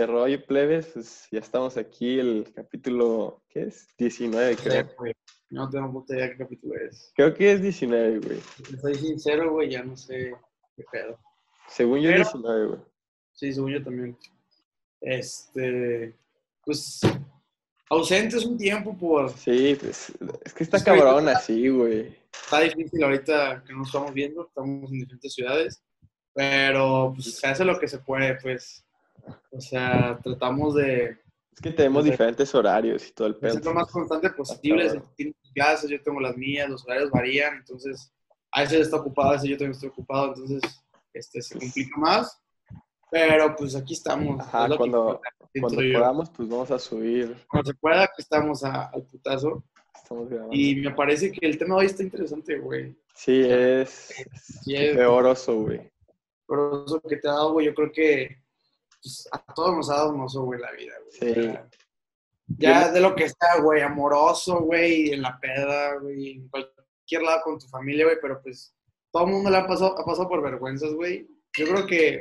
¿Qué rollo, plebes? Pues ya estamos aquí, el capítulo, ¿qué es? 19, creo. güey. No tengo puta idea qué capítulo es. Creo que es 19, güey. Si Soy sincero, güey, ya no sé qué pedo. Según yo, Pero- 19, güey. Sí, según yo también. Este, pues, ausentes un tiempo por... Sí, pues es que está Es que cabrón ahorita- así, güey. Está difícil ahorita que nos estamos viendo, estamos en diferentes ciudades, pero pues se hace lo que se puede, pues. O sea, tratamos de, Es que tenemos Sí. diferentes horarios y todo el de pedo. ser lo más constante posible. Si tienes clases, yo tengo las mías, los horarios varían, entonces a veces está ocupado, a veces yo también estoy ocupado, entonces este, se complica más. Pero pues aquí estamos. Ajá, es que cuando- Cuando podamos, pues vamos a subir. Cuando se pueda, aquí estamos a- al putazo. Estamos grabando. Y me parece que el tema de hoy está interesante, güey. Sí, es, Sí, es- peor oso, güey. Pero eso que te ha dado, güey, yo creo que pues, a todos nos ha dado un oso, güey, la vida, güey. Sí. Sea, ya de lo que está, güey, amoroso, güey, en la peda, güey, en cualquier lado con tu familia, güey, pero pues todo el mundo le ha pasado, ha pasado por vergüenzas, güey. Yo creo que,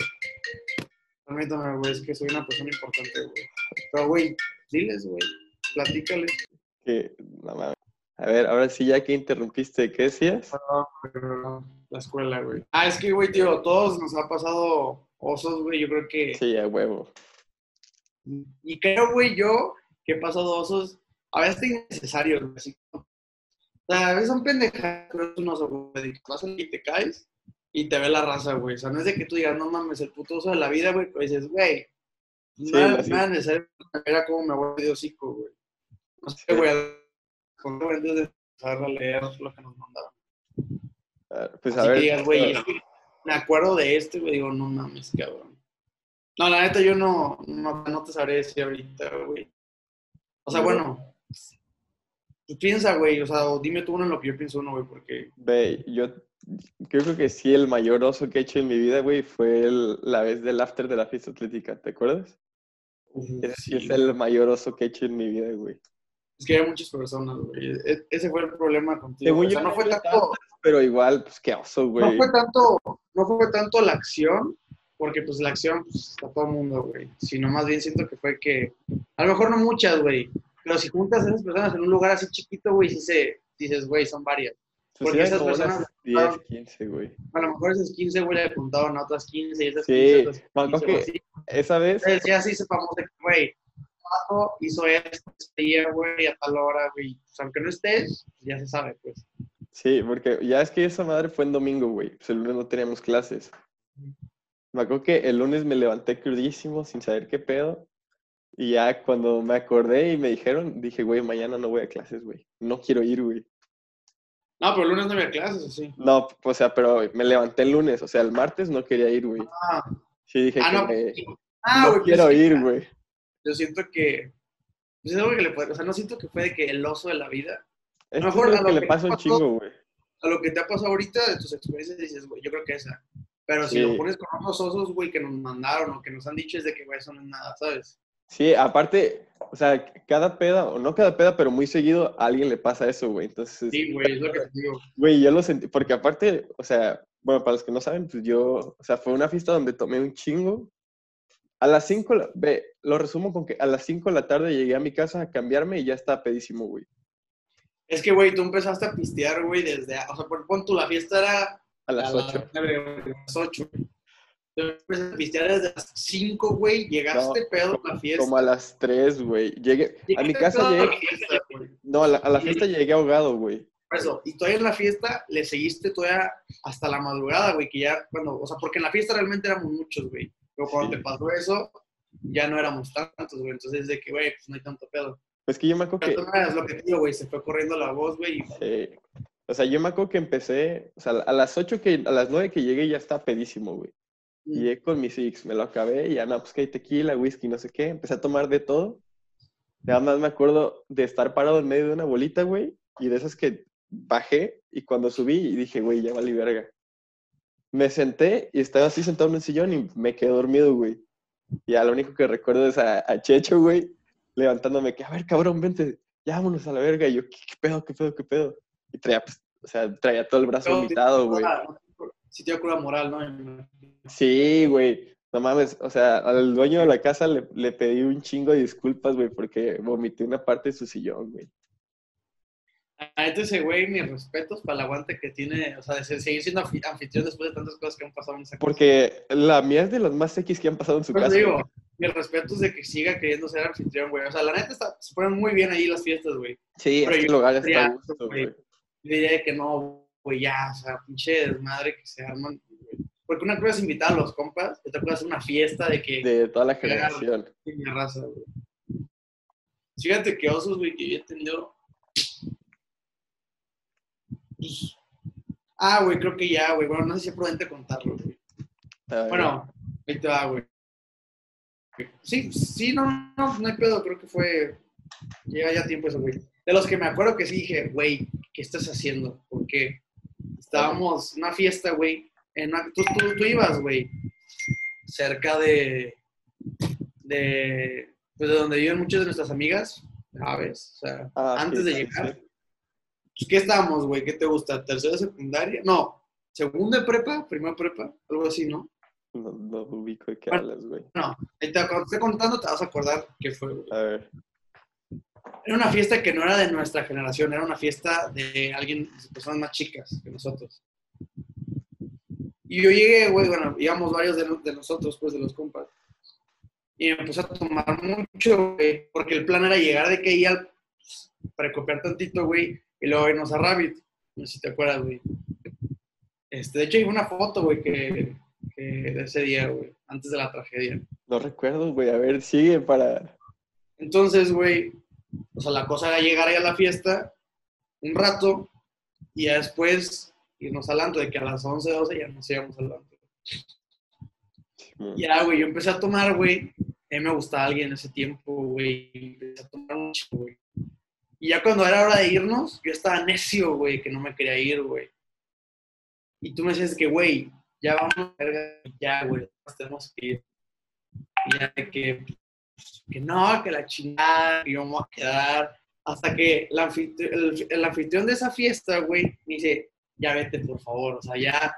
permítame, güey, es que soy una persona importante, güey. Pero, güey, diles, güey, platícales. Que, no mames. A ver, ahora sí, ya que interrumpiste, ¿qué decías? Pero La escuela, güey. Ah, es que, güey, tío, todos nos ha pasado osos, güey, yo creo que... Sí, a huevo. Y creo, güey, yo que he pasado osos a veces innecesarios, güey. así O sea, a veces son pendejadas, pero es un oso, güey. pasas y te caes y te ve la raza, güey. O sea, no es de que tú digas, no mames, el puto oso de la vida, güey. Pero dices, güey, Sí, no era necesario. Era como me voy de hocico, güey. No sé, güey, antes de empezar a leer lo que nos mandaban. Ah, Pues Así a ver. que digas, güey, es que me acuerdo de este, güey, digo, no mames, cabrón. No, la neta, yo no, no, no te sabré decir ahorita, güey. O sea, No. bueno, pues piensa, güey, o sea, o dime tú uno en lo que yo pienso uno, güey, porque... Ve, yo creo que sí, el mayor oso que he hecho en mi vida, güey, fue el- la vez del after de la fiesta atlética, ¿te acuerdas? Ese sí es el mayor oso que he hecho en mi vida, güey. es que hay muchas personas, güey. E- ese fue el problema contigo. Según. O sea, yo, no fue tanto, Pero igual, pues qué oso, no güey. fue tanto, no fue tanto la acción, porque pues la acción, pues, a todo el mundo, güey. Sino más bien siento que fue que, a lo mejor no muchas, güey, pero si juntas a esas personas en un lugar así chiquito, güey, sí se, dices, güey, son varias. Pues porque esas personas- 10, 15, güey. A lo mejor esas 15, güey, le contaban a otras 15 y esas Sí, 15 otras me acuerdo 15, que- así. Esa vez, Entonces, ya sepamos de que, güey, hizo esto, este día, güey, a tal hora, güey. Pues, aunque no estés, ya se sabe, pues. Sí, porque ya es que esa madre fue en domingo, güey. Pues el lunes no teníamos clases. Me acuerdo que el lunes me levanté crudísimo sin saber qué pedo. Y ya cuando me acordé y me dijeron, dije, güey, mañana no voy a clases, güey. No quiero ir, güey. No, pero el lunes no había clases, ¿o sí? No, o sea, pero me levanté el lunes, o sea, el martes no quería ir, güey. Ah, Sí, dije ah que no. me- Ah, no pues, quiero ir, güey. Yo siento que. Pues algo que le puede. O sea, no siento que fue de que el oso de la vida. Es mejor que a lo lo que que le pasa un chingo, güey. A lo que te ha pasado ahorita de tus experiencias, dices, güey, yo creo que esa. Pero si lo pones con otros osos, güey, que nos mandaron o que nos han dicho, es de que, güey, eso no es nada, ¿sabes? Sí, aparte, o sea, cada peda, o no cada peda, pero muy seguido a alguien le pasa eso, güey. Entonces, Sí, güey, es lo que te digo. güey, yo lo sentí, porque aparte, o sea, bueno, para los que no saben, pues yo, o sea, fue una fiesta donde tomé un chingo. A las 5, ve, lo resumo con que a las 5 de la tarde llegué a mi casa a cambiarme y ya estaba pedísimo, güey. Es que, güey, tú empezaste a pistear, güey, desde. O sea, por pon tú, la fiesta era A las a 8. nueve, güey, a las 8. Tú empezaste a pistear desde las 5, güey, llegaste pedo a la fiesta. Como a las 3, güey. Llegué, a mi casa a llegué, la fiesta, güey. no, a la, a la fiesta llegué ahogado, güey. Por eso, y todavía en la fiesta le seguiste todavía hasta la madrugada, güey, que ya cuando, o sea, porque en la fiesta realmente éramos muchos, güey. Pero cuando Sí. te pasó eso, ya no éramos tantos, güey. Entonces, de que, güey, pues no hay tanto pedo. Pues que yo me acuerdo Pero que, tú no eras lo que digo, güey, se fue corriendo la voz, güey. Sí. O sea, yo me acuerdo que empecé, o sea, a las 8 que, a las 9 que llegué ya estaba pedísimo, güey. Mm. Llegué con mis six, me lo acabé y ya, no, pues que hay tequila, whisky, no sé qué. Empecé a tomar de todo. Nada más me acuerdo de estar parado en medio de una bolita, güey, y de esas que bajé y cuando subí y dije, güey, ya valí verga. Me senté y estaba así sentado en un sillón y me quedé dormido, güey. Y ya lo único que recuerdo es a, a Checho, güey, levantándome que, a ver, cabrón, vente, ya vámonos a la verga. Y yo, ¿qué, qué pedo, qué pedo, qué pedo? Y traía, pues, o sea, traía todo el brazo vomitado, güey. Sí te cura moral, ¿no? Sí, güey. No mames, o sea, al dueño de la casa le, le pedí un chingo de disculpas, güey, porque vomité una parte de su sillón, güey. A ese güey, mis respetos para el aguante que tiene, o sea, de seguir siendo anfi- anfitrión después de tantas cosas que han pasado en esa casa. Porque la mía es de las más X que han pasado en su Por eso casa. digo, güey. mis respetos de que siga queriendo ser anfitrión, güey. O sea, la neta está, se ponen muy bien ahí las fiestas, güey. Sí, Pero este yo lugar está diría, gusto, güey, diría de que no, güey, ya, o sea, pinche desmadre que se arman, güey. Porque una cosa es invitar a los compas, y otra cosa es una fiesta de que De toda la generación. en mi raza, güey. Fíjate que osos, güey, que yo he tenido. Pues, Ah, güey, creo que ya, güey. Bueno, no sé si es prudente contarlo, güey. Bueno, ahí te va, güey. Sí, sí, no, no, no hay pedo, creo que fue. Llega ya tiempo eso, güey. De los que me acuerdo que sí dije, güey, ¿qué estás haciendo? Porque estábamos en una fiesta, güey. En una- tú, tú, tú ibas, güey, cerca de. de. pues de donde viven muchas de nuestras amigas, ¿sabes? O sea, Ah, sí, antes de llegar. sí. Pues, ¿Qué estábamos, güey? ¿Qué te gusta? ¿Tercera secundaria? No, segunda prepa, primera prepa, algo así, ¿no? No, no ubico de qué Bueno. hablas, güey. No, ahí te, cuando te esté contando te vas a acordar qué fue, güey. A ver. Era una fiesta que no era de nuestra generación, era una fiesta de alguien, de personas más chicas que nosotros. Y yo llegué, güey, bueno, íbamos varios de, no- de nosotros, pues, de los compas. Y me puse a tomar mucho, güey, porque el plan era llegar de que ahí al precopiar tantito, güey, y luego irnos a Rabbit. No sé si te acuerdas, güey. Este, de hecho, hay una foto, güey, que, que de ese día, güey, antes de la tragedia. No recuerdo, güey. A ver, sigue para. Entonces, güey, o sea, la cosa era llegar ahí a la fiesta un rato y ya después irnos al antro, de que a las 11, 12 ya nos íbamos al antro. Y Ya, güey, yo empecé a tomar, güey. A mí me gustaba alguien en ese tiempo, güey. Empecé a tomar mucho, güey. Y ya cuando era hora de irnos, yo estaba necio, güey, que no me quería ir, güey. Y tú me decías que, güey, ya vamos, ya, güey, tenemos que ir. Y ya de que, pues, que no, que la chingada, que íbamos a quedar. Hasta que el, el- anfitrión de esa fiesta, güey, me dice, ya vete, por favor. O sea, ya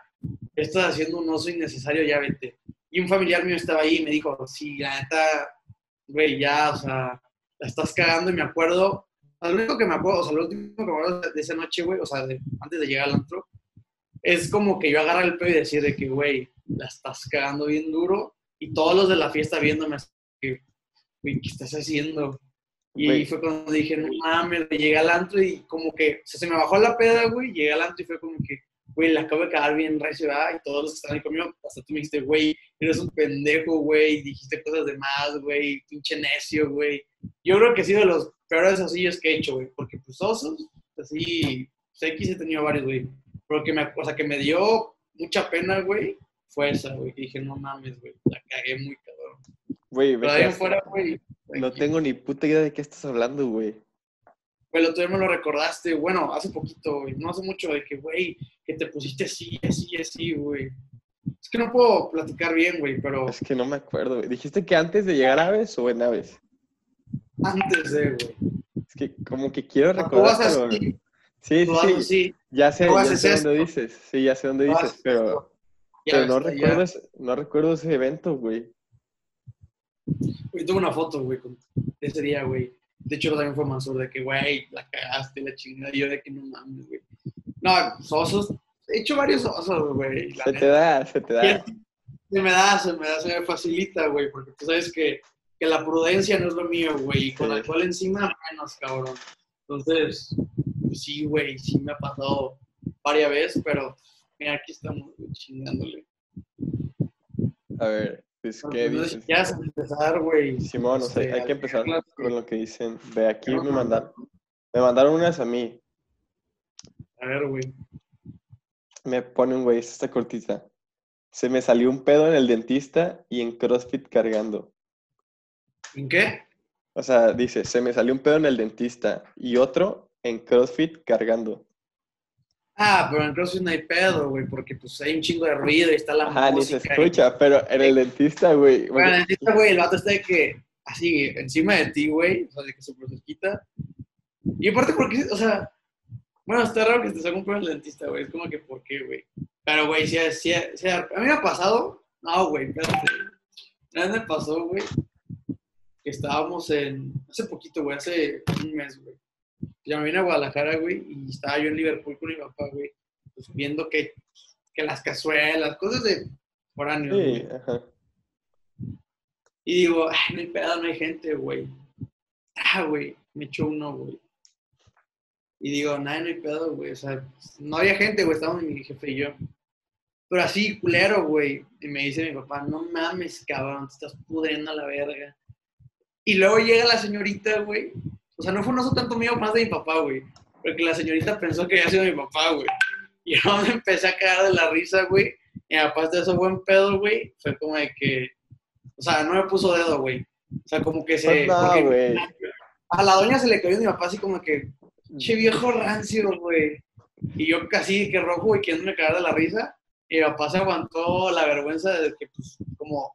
estás haciendo un oso innecesario, ya vete. Y un familiar mío estaba ahí y me dijo, sí, la neta, güey, ya, o sea, la estás cagando y me acuerdo, lo único que me acuerdo, o sea, lo último que me acuerdo de esa noche, güey, o sea, de- antes de llegar al antro, es como que yo agarrar el pelo y decir de que, güey, la estás cagando bien duro y todos los de la fiesta viéndome así, güey, ¿qué estás haciendo? Y Güey. fue cuando dije, no mames, llegué al antro y como que, o sea, se me bajó la peda, güey, llegué al antro y fue como que, güey, la acabo de cagar bien recio, ¿verdad? Y todos los que estaban ahí conmigo, hasta tú me dijiste, güey, eres un pendejo, güey, dijiste cosas de más, güey, pinche necio, güey. Yo creo que ha sido de los peores osillos que he hecho, güey, porque pues osos, así, pues X he tenido varios, güey. Pero que me, o sea, que me dio mucha pena, güey, fue esa, güey, que dije, no mames, güey, la cagué muy cabrón. Güey, Pero ahí fuera, güey, no tengo ni puta idea de qué estás hablando, güey. Güey, día me lo recordaste, bueno, hace poquito, güey, no hace mucho, de que, güey, que te pusiste así, así, así, güey. Es que no puedo platicar bien, güey, pero Es que no me acuerdo, güey. ¿Dijiste que antes de llegar a Aves o en Aves? Antes de, güey. Es que como que quiero recordar. Sí, sí, sí. Ya sé, ya sé dónde dices. Sí, ya sé dónde dices, pero, pero no, recuerdo ese, no recuerdo ese evento, güey. Güey, tuve una foto, güey, de ese día, güey. De hecho, también fue Mansur, de que, güey, la cagaste, la chingada. Yo de que no mames, güey. No, pues, osos, he hecho varios osos, güey. Se te da, se te da. Se me da, se me da, se me facilita, güey, porque tú sabes que, que la prudencia no es lo mío, güey, y con alcohol encima, menos, cabrón. Entonces, pues sí, güey, sí me ha pasado varias veces, pero mira, aquí estamos chingándole. A ver, pues, ¿qué Entonces, dices? ya empezar, güey. Simón, o sea, este, hay que empezar con lo que dicen. De aquí me mandaron, me mandaron unas a mí. A ver, güey. Me pone un güey, esta cortita. Se me salió un pedo en el dentista y en CrossFit cargando. ¿En qué? O sea, dice, se me salió un pedo en el dentista y otro en CrossFit cargando. Ah, pero en CrossFit no hay pedo, güey, porque pues hay un chingo de ruido y está la Ajá, ni se música. y- escucha, pero en el dentista, güey. Bueno, el dentista, güey, el vato está de que, así, encima de ti, güey, o sea, de que súper cerquita. Y aparte, porque, o sea, bueno, está raro que te salga un pedo en el dentista, güey, es como que, ¿por qué, güey? Pero, güey, si, si, si- a mí me ha pasado, no, güey, espérate. Vez me pasó, güey, que estábamos en, hace poquito, güey, hace un mes, güey. Ya me vine a Guadalajara, güey, y estaba yo en Liverpool con mi papá, güey, pues viendo que, que las cazuelas, cosas de foráneo, Sí, güey. ajá. Y digo, ay, no hay pedo, no hay gente, güey. Ah, güey, me echó uno, güey. Y digo, nada, no hay pedo, güey. O sea, no había gente, güey, estábamos mi jefe y yo. Pero así, culero, güey. Y me dice mi papá, no mames, cabrón, te estás pudriendo a la verga. Y luego llega la señorita, güey. O sea, no fue un oso tanto mío, más de mi papá, güey. Porque la señorita pensó que había sido mi papá, güey. Y yo me empecé a cagar de la risa, güey. Y aparte de eso, buen pedo, güey. Fue como de que. O sea, no me puso dedo, güey. O sea, como que se. Pues no, porque güey. A la doña se le cayó a mi papá así como que. Che viejo rancio, güey. Y yo casi que rojo, güey, queriéndome cagar de la risa. Y mi papá se aguantó la vergüenza de que, pues, como.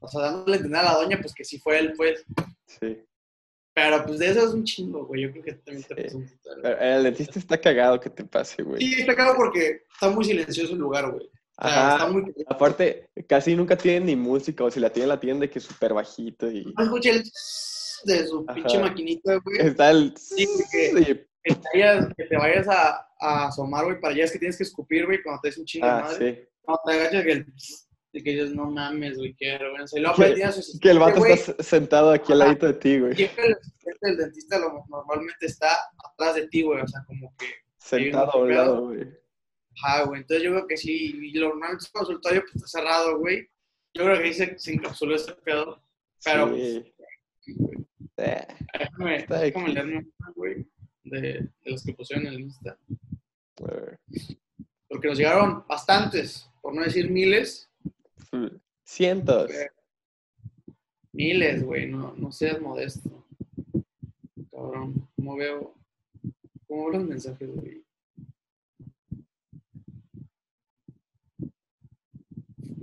O sea, dándole a entender a la doña, pues que sí fue él, pues. Sí. Pero pues de eso es un chingo, güey. Yo creo que también te Sí. pasó un. Pero el dentista está cagado que te pase, güey. Sí, está cagado porque está muy silencioso el lugar, güey. O sea, Ajá. está muy. Aparte, casi nunca tienen ni música, o si la tienen, la tienen de que súper bajito y No escuché el de su Ajá. pinche maquinita, güey. está el... Sí, Que te vayas, que te vayas a, a asomar, güey, para allá es que tienes que escupir, güey, cuando te des un chingo de Ah, madre. sí. Cuando te agachas, que el. Y que dices, no mames, güey, qué vergüenza. Y luego Que- a su Que el vato güey, está sentado aquí al ladito de ti, güey. Siempre el asistente del dentista lo- normalmente está atrás de ti, güey. O sea, como que. Sentado a un lado, güey. Ajá, güey. Entonces yo creo que sí. Y lo normal es el consultorio pues, está cerrado, güey. Yo creo que ahí se, se encapsuló ese pedo. Pero, Sí. Eh, Déjame, Está déjame leerme una, güey, de, de los que pusieron en el Insta. Porque nos llegaron bastantes, por no decir miles. Cientos. Miles, güey, no, no seas modesto. Cabrón, ¿cómo veo? ¿Cómo veo los mensajes, güey?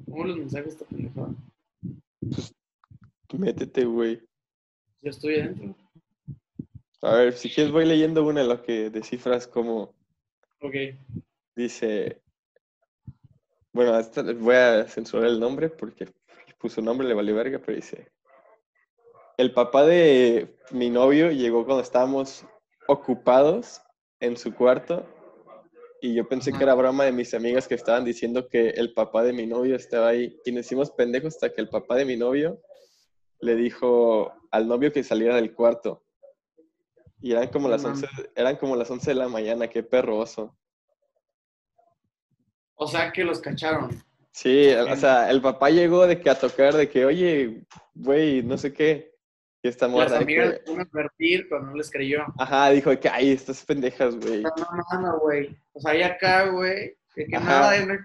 ¿Cómo veo los mensajes esta pendejada? Métete, güey. Yo estoy adentro. A ver, si quieres voy leyendo una en lo que descifras como Ok. dice... Bueno, esta- voy a censurar el nombre porque puso nombre, le valió verga, pero dice... El papá de mi novio llegó cuando estábamos ocupados en su cuarto y yo pensé que era broma de mis amigas que estaban diciendo que el papá de mi novio estaba ahí y nos hicimos pendejos hasta que el papá de mi novio le dijo al novio que saliera del cuarto. Y eran como las No 11, eran como las 11 de la mañana, qué perroso. O sea que los cacharon. Sí, o sea, el papá llegó de que a tocar, de que, oye, güey, no sé qué. Y esta Las morra de amigas que, advertir, pero no les creyó. ajá, dijo que, ay, estas pendejas, güey. No, no, no, güey. O sea, ahí acá, güey, de que Ajá. nada, de no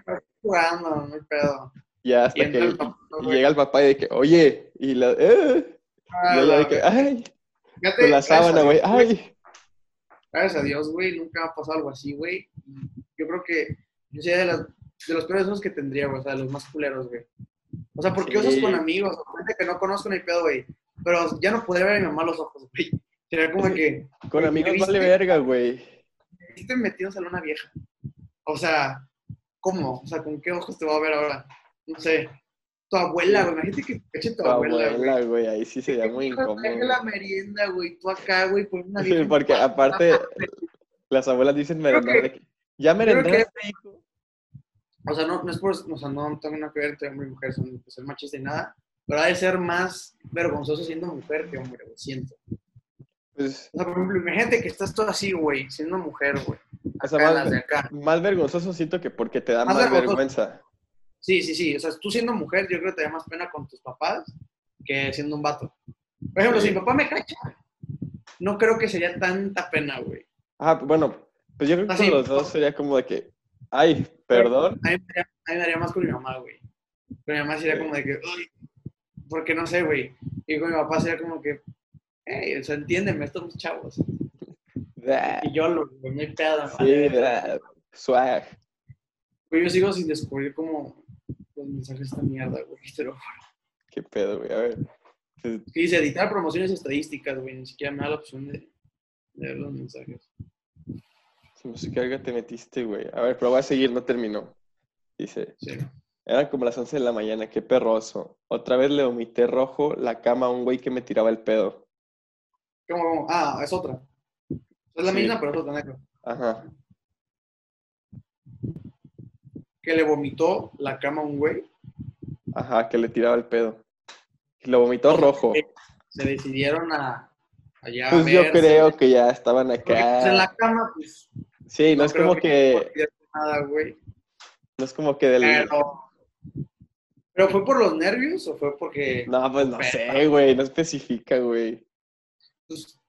jugando, no hay pedo. Ya hasta entra que el papá, y güey. llega el papá y de que, oye, y la, eh, Ah, y ella la de que, verga. ay, Fíjate, con la sábana, güey, ay. Gracias a Dios, güey, nunca ha pasado algo así, güey. Yo creo que yo sería de, las, de los peores osos que tendría, güey, o sea, de los más culeros, güey. O sea, porque Sí. osos con amigos, o gente que no conozco ni pedo, güey. Pero ya no podría ver a mi mamá los ojos, güey. Sería como que, Con amigos ¿viste? vale verga, güey. ¿viste metidos en una vieja? O sea, ¿cómo? O sea, ¿con qué ojos te va a ver ahora? No sé. Tu abuela, güey, imagínate que te eche tu Tu abuela, güey. abuela, güey, ahí sí sería muy incómodo. la merienda, güey. Tú acá, güey, por una Sí, vieja. porque aparte, las abuelas dicen merendar que- ya merendaste, hijo. O sea, no, no es por, o sea, no tengo nada que ver entre hombre y mujer, son pues, ser machista y nada, pero ha de ser más vergonzoso siendo mujer que hombre, güey, siento. Pues, O sea, por ejemplo, imagínate que estás todo así, güey, siendo mujer, güey. O sea, más- las de acá. más vergonzoso siento que porque te da Más más, vergüenza. Sí, sí, sí. O sea, tú siendo mujer, yo creo que te da más pena con tus papás que siendo un vato. Por ejemplo, Sí. si mi papá me cacha, no creo que sería tanta pena, güey. Ah, bueno, pues yo creo que Ah, con los dos sería como de que, ay, perdón. A mí, me daría, más con mi mamá, güey. Con mi mamá sería como de que, uy, porque no sé, güey. Y con mi papá sería como que, hey, o sea, entiéndeme, estos chavos. Y yo lo, no hay pedo. Sí, swag. Güey, yo sigo sin descubrir cómo los mensajes de esta mierda, güey. Te lo juro. Qué pedo, güey. A ver. Dice editar promociones estadísticas, güey. Ni siquiera me da la opción de, de ver los mensajes. No sé qué algo te metiste, güey. A ver, pero voy a seguir, no terminó. Dice, Sí. Eran como las 11 de la mañana, qué perroso. Otra vez le vomité rojo la cama a un güey que me tiraba el pedo. ¿Cómo, cómo? Ah, es otra. Es la Sí. misma, pero es otra negro. Ajá. Que le vomitó la cama a un güey. Ajá, que le tiraba el pedo. Y lo vomitó rojo. Se decidieron a allá a Pues yo creo que ya estaban Porque, pues, en la acá. cama, pues. Sí, no es como que, cualquier nada, güey. no es como que del... Pero. ¿Pero fue por los nervios o fue porque.? No, pues no sé, güey, no especifica, güey. Pues,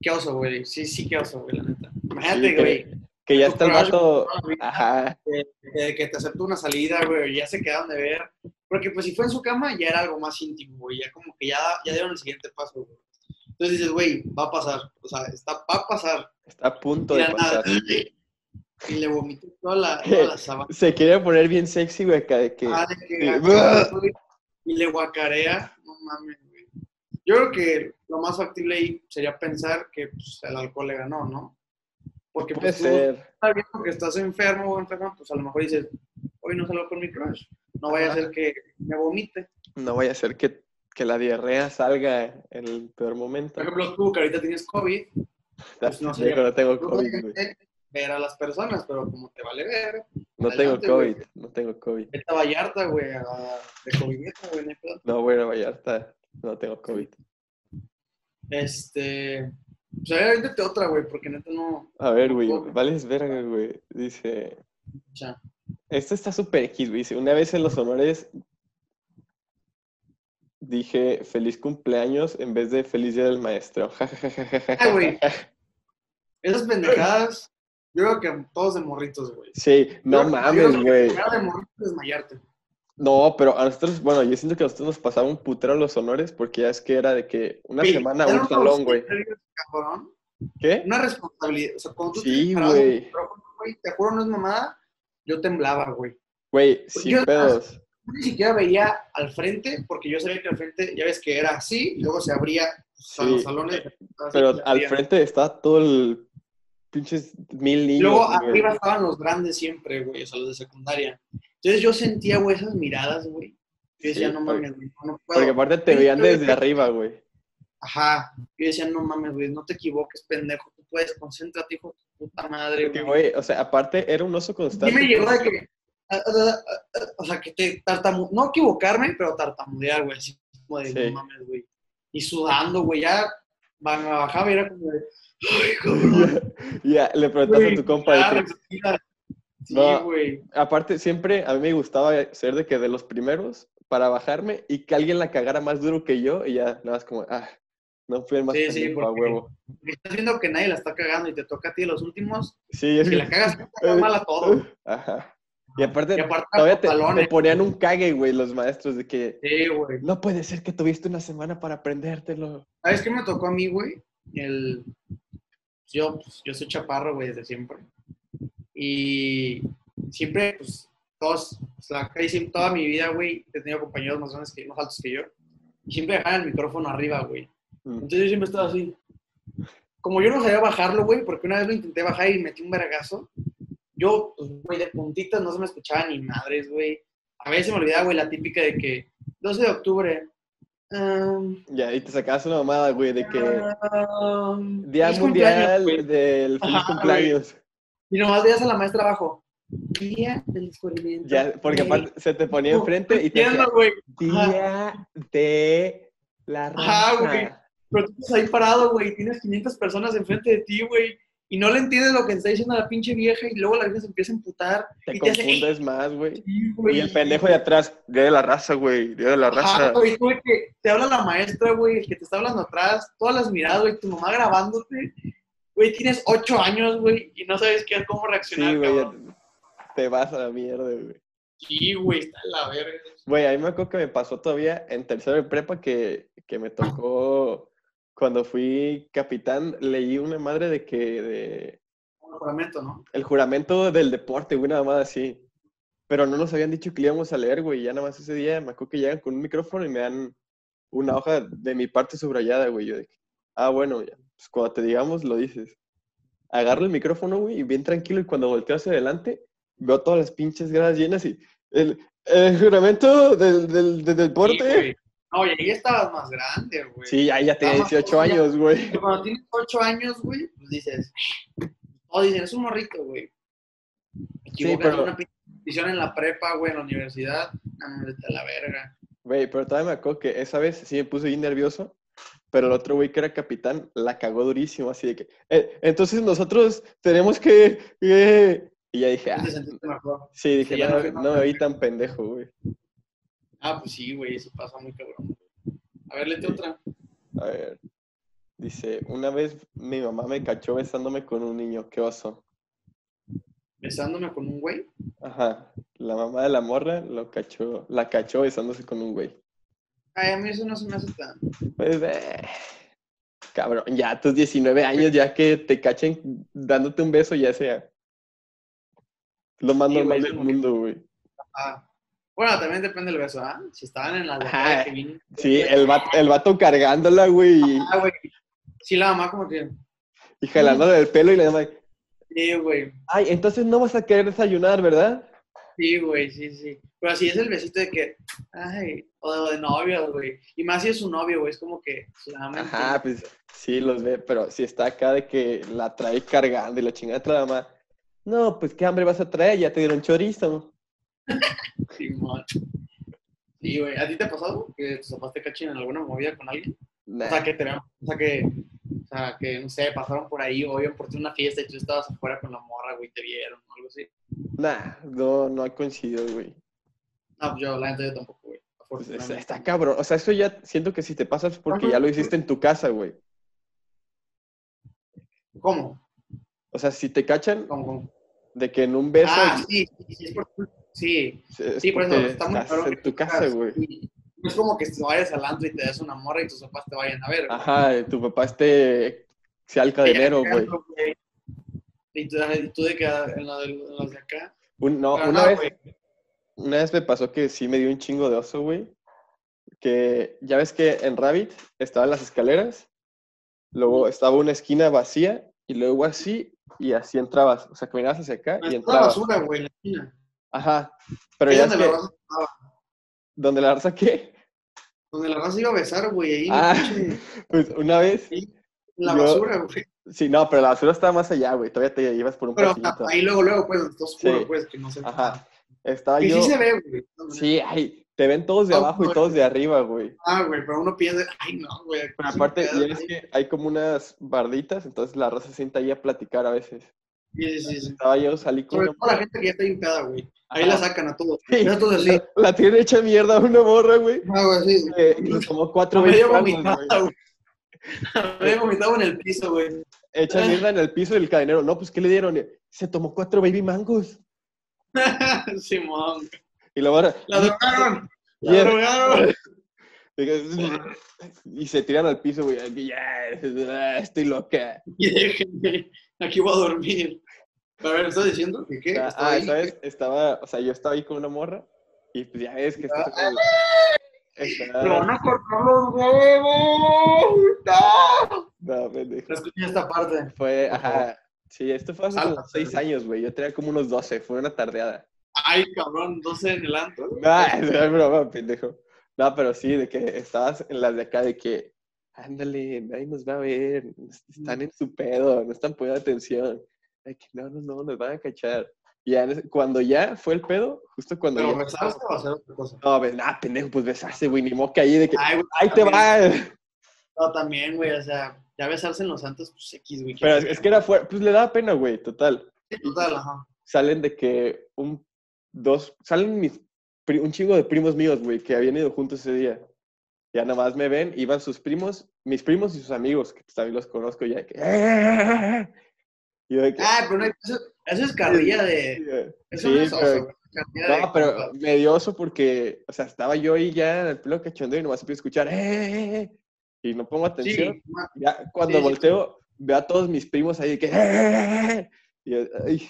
qué oso, güey. Sí, sí, qué oso, güey, la neta. Imagínate, güey. que ya está el vato... Ajá, Que, que- que te aceptó una salida, güey, ya se quedaron de ver. Porque, pues, si fue en su cama, ya era algo más íntimo, güey. Ya como que ya, ya dieron el siguiente paso, güey. Entonces dices, güey, va a pasar. O sea, está, va a pasar. está a punto de nada, pasar. y le vomitó toda la, toda la sábana. Se quiere poner bien sexy, güey, acá de que... Ah, de que y le guacarea, no mames, güey. Yo creo que lo más factible ahí sería pensar que pues, el alcohol le ganó, ¿no? Porque Puede pues tú ser. estás viendo que estás enfermo o enferma, pues a lo mejor dices, hoy no salgo con mi crush, no vaya a ser que me vomite. No vaya a ser que, que la diarrea salga en el peor momento. Por ejemplo, tú que ahorita tienes COVID, pues, no sería no tengo COVID, güey. ver a las personas, pero como te vale ver, No tengo güey. COVID, no tengo COVID. vete a Vallarta, güey, a- de COVID, güey, no. No, bueno, Vallarta, no tengo COVID. Este. Pues a ver, véndete otra, güey, porque neta no. A ver, güey, vales verga, güey. Dice, O sea, esto está súper X, güey. Dice, una vez en los honores dije feliz cumpleaños en vez de feliz día del maestro. Ay, güey. esas pendejadas, yo creo que todos de morritos, güey. Sí, no Yo- mames, güey. primero de morritos desmayarte. No, pero a nosotros, bueno, yo siento que a nosotros nos pasaba un putero los honores porque ya es que era de que una semana un salón, güey. ¿Qué? Una responsabilidad. O sea, cuando tú Sí, güey. te juro, no es mamada, yo temblaba, güey. Güey, sin Yo- pedos. Ni siquiera veía al frente, porque yo sabía que al frente, ya ves que era así, y luego se abría Sí, los salones. Pero al frente está todo el pinches mil Y niños. luego güey. arriba estaban los grandes siempre, güey, o sea, los de secundaria. Entonces yo sentía, güey, esas miradas, güey. Yo decía, Sí, no mames, güey, no puedo. Porque aparte te veían desde arriba, güey. Ajá. Yo decía, no mames, güey, no te equivoques, pendejo. Tú puedes, concéntrate, hijo de puta madre, Porque, güey. güey, o sea, aparte era un oso Y constante. me llegó de que, o sea, que te tartamu no equivocarme, pero tartamudear, güey, así como de, Sí. no mames, güey. Y sudando, güey, ya ba- bajaba y era como de, ay, cabrón. ya, le preguntaste a tu compa. de ya, que- respira. Sí, No. güey. aparte, siempre a mí me gustaba ser de que de los primeros para bajarme y que alguien la cagara más duro que yo y ya, nada más como, ah, no fui el más Sí, sí, pendejo a porque- huevo. Porque estás viendo que nadie la está cagando y te toca a ti los últimos, Sí, es si que... la cagas, te mal a todo. Ajá. Y aparte, Y aparte, todavía te, te ponían un cague, güey, los maestros, de que Sí, güey. no puede ser que tuviste una semana para aprendértelo. ¿Sabes qué me tocó a mí, güey? El... Yo, pues, yo soy chaparro, güey, desde siempre. Y siempre, pues, todos, pues, la, casi toda mi vida, güey, he tenido compañeros más grandes que, más altos que yo. Y siempre dejaban el micrófono arriba, güey. Mm. Entonces yo siempre estaba así. Como yo no sabía bajarlo, güey, porque una vez lo intenté bajar y metí un vergazo, yo, pues, güey, de puntitas no se me escuchaba ni madres, güey. A veces me olvidaba, güey, la típica de que 12 de octubre. um, Ya, y te sacabas una mamada, güey, de que um, Día Mundial del feliz Ajá, cumpleaños. Y nomás veías a la maestra abajo. Día del descubrimiento. Ya, porque Güey. aparte se te ponía enfrente y te Entiendo, güey. Día de la Ajá, güey. raza. Pero tú estás ahí parado, güey, tienes 500 personas enfrente de ti, güey, y no le entiendes lo que está diciendo la pinche vieja, y luego la vieja se empieza a emputar, Te y te hace, "Ey, confundes más, güey. sí, güey". Y el pendejo de atrás, Día de la raza, güey. Día de la Ajá, raza. güey, tú, güey, que te habla la maestra, güey, el que te está hablando atrás, todas las miradas, güey, tu mamá grabándote, güey, tienes 8 años, güey, y no sabes qué, cómo reaccionar, Sí, güey. Te vas a la mierda, güey. Sí, güey, está en la verga. Güey, a mí me acuerdo que me pasó todavía en tercero de prepa que, que me tocó cuando fui capitán, leí una madre de que de Como juramento, ¿no? el juramento del deporte, güey, nada más así. Pero no nos habían dicho que le íbamos a leer, güey. Ya nada más ese día me acuerdo que llegan con un micrófono y me dan una hoja de mi parte subrayada, güey. Yo de que, ah, bueno, ya. Pues cuando te digamos, lo dices. Agarro el micrófono, güey, y bien tranquilo. Y cuando volteo hacia adelante, veo todas las pinches gradas llenas y el, ¿El juramento del, del, del Sí, deporte? güey. Y ahí estabas más grande, güey. Sí, ahí ya tenía Estaba más 18 joven, ya. años, güey. Cuando tienes 8 años, güey, pues dices, o dicen, es un morrito, güey. Equivoqué pero- una petición en la prepa, güey, en la universidad. Vete la verga. Güey, pero todavía me acuerdo que esa vez sí me puse bien nervioso, pero el otro güey que era capitán la cagó durísimo, así de que, "Eh, entonces nosotros tenemos que... eh", Y ya dije, ah, sí, dije, Sí, no, no- no me vi tan pendejo, güey. Ah, pues sí, güey, eso pasa muy cabrón. A ver, léete otra. A ver, dice, una vez mi mamá me cachó besándome con un niño, qué oso. Besándome con un güey. Ajá, la mamá de la morra lo cachó, la cachó besándose con un güey. Ay, a mí eso no se me hace tan. Pues, eh, cabrón, ya a tus 19 años, ya que te cachen dándote un beso, ya sea lo más Sí, normal güey, del que- mundo, güey. Ah. Bueno, también depende del beso, ¿ah? Si estaban en la de Ajá. que vine- Sí, el vato, el vato cargándola, güey, Ah, güey. Sí, la mamá como que. y jalándole el pelo y le demás. Sí, güey. Ay, entonces no vas a querer desayunar, ¿verdad? Sí, güey, sí, sí. Pero así es el besito de que, ay, o de novio, güey. Y más si es su novio, güey, es como que la mamá Ajá, pues sí, los ve, pero si está acá de que la trae cargando y la chingada de la mamá. No, pues qué hambre vas a traer, ya te dieron chorizo. Simón. Sí, güey. ¿A ti te ha pasado que tus papás te cachen en alguna movida con alguien? Nah. O sea, que te vean, o sea, que, o sea, que, no sé, pasaron por ahí o iban por ti una fiesta y tú estabas afuera con la morra, güey, te vieron o algo así. Nah, no, no ha coincidido, güey. No, pues yo, la neta, yo tampoco, güey. Pues, está, está cabrón. O sea, eso ya siento que si te pasa es porque Ajá. ya lo hiciste en tu casa, güey. ¿Cómo? O sea, si te cachan ¿Cómo? cómo? de que en un beso Ah, sí, sí, sí, es por- sí, es sí, por eso está muy estás en tu casa, güey. sí. No es como que te vayas al antro y te des una morra y tus papás te vayan a ver. güey. Ajá, tu papá esté sea el cadenero, güey. Y tú, tú de que en la de, las de acá. Un- no, Pero una no, vez, una vez me pasó que sí me dio un chingo de oso, güey. Que ya ves que en Rabbit estaban las escaleras, luego estaba una esquina vacía y luego así y así entrabas. O sea, caminabas hacia acá y entrabas. basura, güey, la esquina. Ajá. Pero ya es donde que, la raza estaba. ¿donde la raza qué? Donde la raza iba a besar, güey, ahí. Ah. Pues una vez, en la yo- basura, güey. sí, no, pero la basura estaba más allá, güey. Todavía te ibas por un Pero pasillito. ahí luego, luego, pues, está oscuro, Sí. pues, que no se Ajá. Estaba Que yo. sí se ve, güey. Sí, ay, te ven todos de Oh, abajo y todos de arriba, güey. Ah, güey, pero uno piensa, ay, no, güey. Pero aparte, es que hay como unas barditas, entonces la raza se sienta ahí a platicar a veces. Sí, sí, sí, sí. Estaba yo, salí con Sobre una todo la gente que ya está hincada, güey. Ahí la sacan a todos. Sí, Ya todos así. La, la tiene hecha mierda una morra, güey. Ah, güey, sí. Que tomó cuatro veces vomitada, güey. Medio vomitado en el piso, güey. Hecha mierda en el piso del cadenero. No, pues, ¿qué le dieron? Se tomó cuatro baby mangos. Simón. Y la morra... La drogaron. La Yeah. drogaron. Y se tiran al piso, güey. Aquí, Ya, estoy loca. Aquí voy a dormir. A ver, ¿estás diciendo? ¿Que qué? Ah, Estaba ah, ahí. ¿sabes? Estaba, o sea, yo estaba ahí con una morra y pues ya ves que está Ah. con está- ¡Me van a cortar los huevos! ¡No! No, pendejo. Escuché esta parte. Fue, ajá. Sí, esto fue hace Salta, como seis años, güey. Yo tenía como unos 12, fue una tardeada. Ay, cabrón, 12 en el antro. No, es broma, pendejo. No, pero sí, de que estabas en las de acá, de que, ándale, nadie nos va a ver, están en su pedo, no están poniendo atención. De que, no, no, no, nos van a cachar. Y ya cuando ya fue el pedo, justo cuando Pero ya... besarse o hacer otra cosa. No, ves, nah, pendejo, pues besarse, güey, ni moca ahí de que, Ay, güey, ¡ahí te va! No, también, güey, o sea, ya besarse en los santos, pues X, güey. Pero es, es que era fuerte, pues le daba pena, güey, total. Total, ajá. Salen de que un, dos, salen mis, un chingo de primos míos, güey, que habían ido juntos ese día. Ya nada más me ven, iban sus primos, mis primos y sus amigos, que pues, también los conozco ya. Que, y yo de que, Ah, pero no, eso, eso es carrilla de. Eso Sí, no es oso, pero- de No, pero me dio oso porque, o sea, estaba yo ahí ya en el pelo cachondeo y nomás empiezo a escuchar, "Eh, eh, eh", y no pongo atención. Sí, Ya cuando Sí, volteo, veo a todos mis primos ahí de que, "Eh, eh, eh", y, yo, "Ay",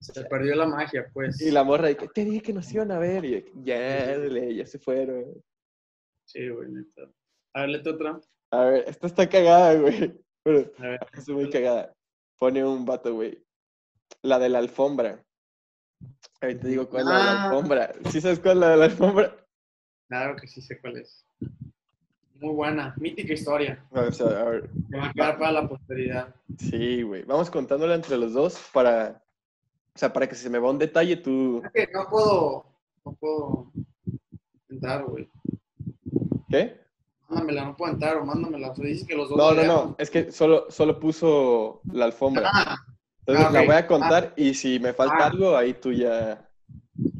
se perdió la magia, pues. y la morra de que, te dije que nos iban a ver, y yo, ya, ya se fueron. Sí, güey, neta. A ver, otra. A ver, esta está cagada, güey. Ver. está muy cagada. Pone un vato, güey. La de la alfombra. Ahorita te digo cuál es la de la Ah. alfombra. ¿Sí sabes cuál es la de la alfombra? Claro que sí sé cuál es. Muy buena, mítica historia. A ver, a ver, Me va a quedar para la posteridad. Sí, güey. Vamos contándola entre los dos para. O sea, para que se me va un detalle, tú. Es que no puedo, no puedo entrar, güey. ¿Qué? Mándamela, no puedo entrar o mándamela. O sea, dices que los dos. No, no, no. Es que solo, solo puso la alfombra. Ah, Entonces ah, la voy a contar y si me falta Ah. algo, ahí tú ya.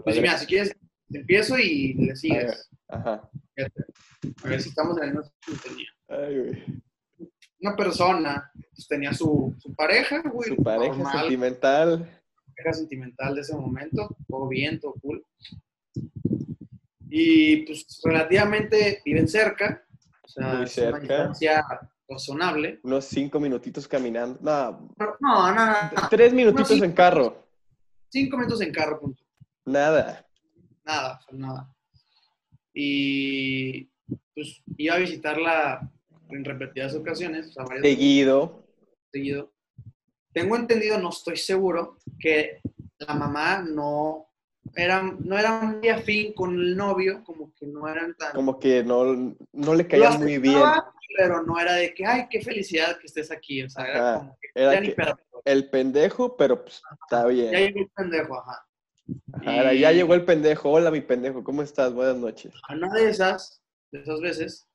pues mira, si quieres, empiezo y le sigues. Ajá. A ver si estamos en la misma sintonía. Ay, güey. Una persona pues, tenía su, su pareja, güey. Su pareja normal, sentimental. pareja sentimental de ese momento. Todo bien, todo cool. Y pues relativamente viven cerca. Sea, Muy es una cerca. distancia razonable. Unos cinco minutitos caminando. No, Pero, no, no, no, no. tres minutitos en carro. Cinco minutos en carro, punto. Nada. Nada, nada. Y pues iba a visitarla en repetidas ocasiones, o sea, Seguido. seguido. Tengo entendido, no estoy seguro, que la mamá no era, no era muy afín con el novio, como que no eran tan... Como que no, no le Lo caía muy bien. Pero no era de que, ay, qué felicidad que estés aquí. O sea, era como que Era ya ni que-. El pendejo, pero pues, está Ya bien. llegó el pendejo, ajá. Ajá, ahora ya llegó el pendejo. Hola, mi pendejo. ¿Cómo estás? Buenas noches. A una de esas, de esas veces,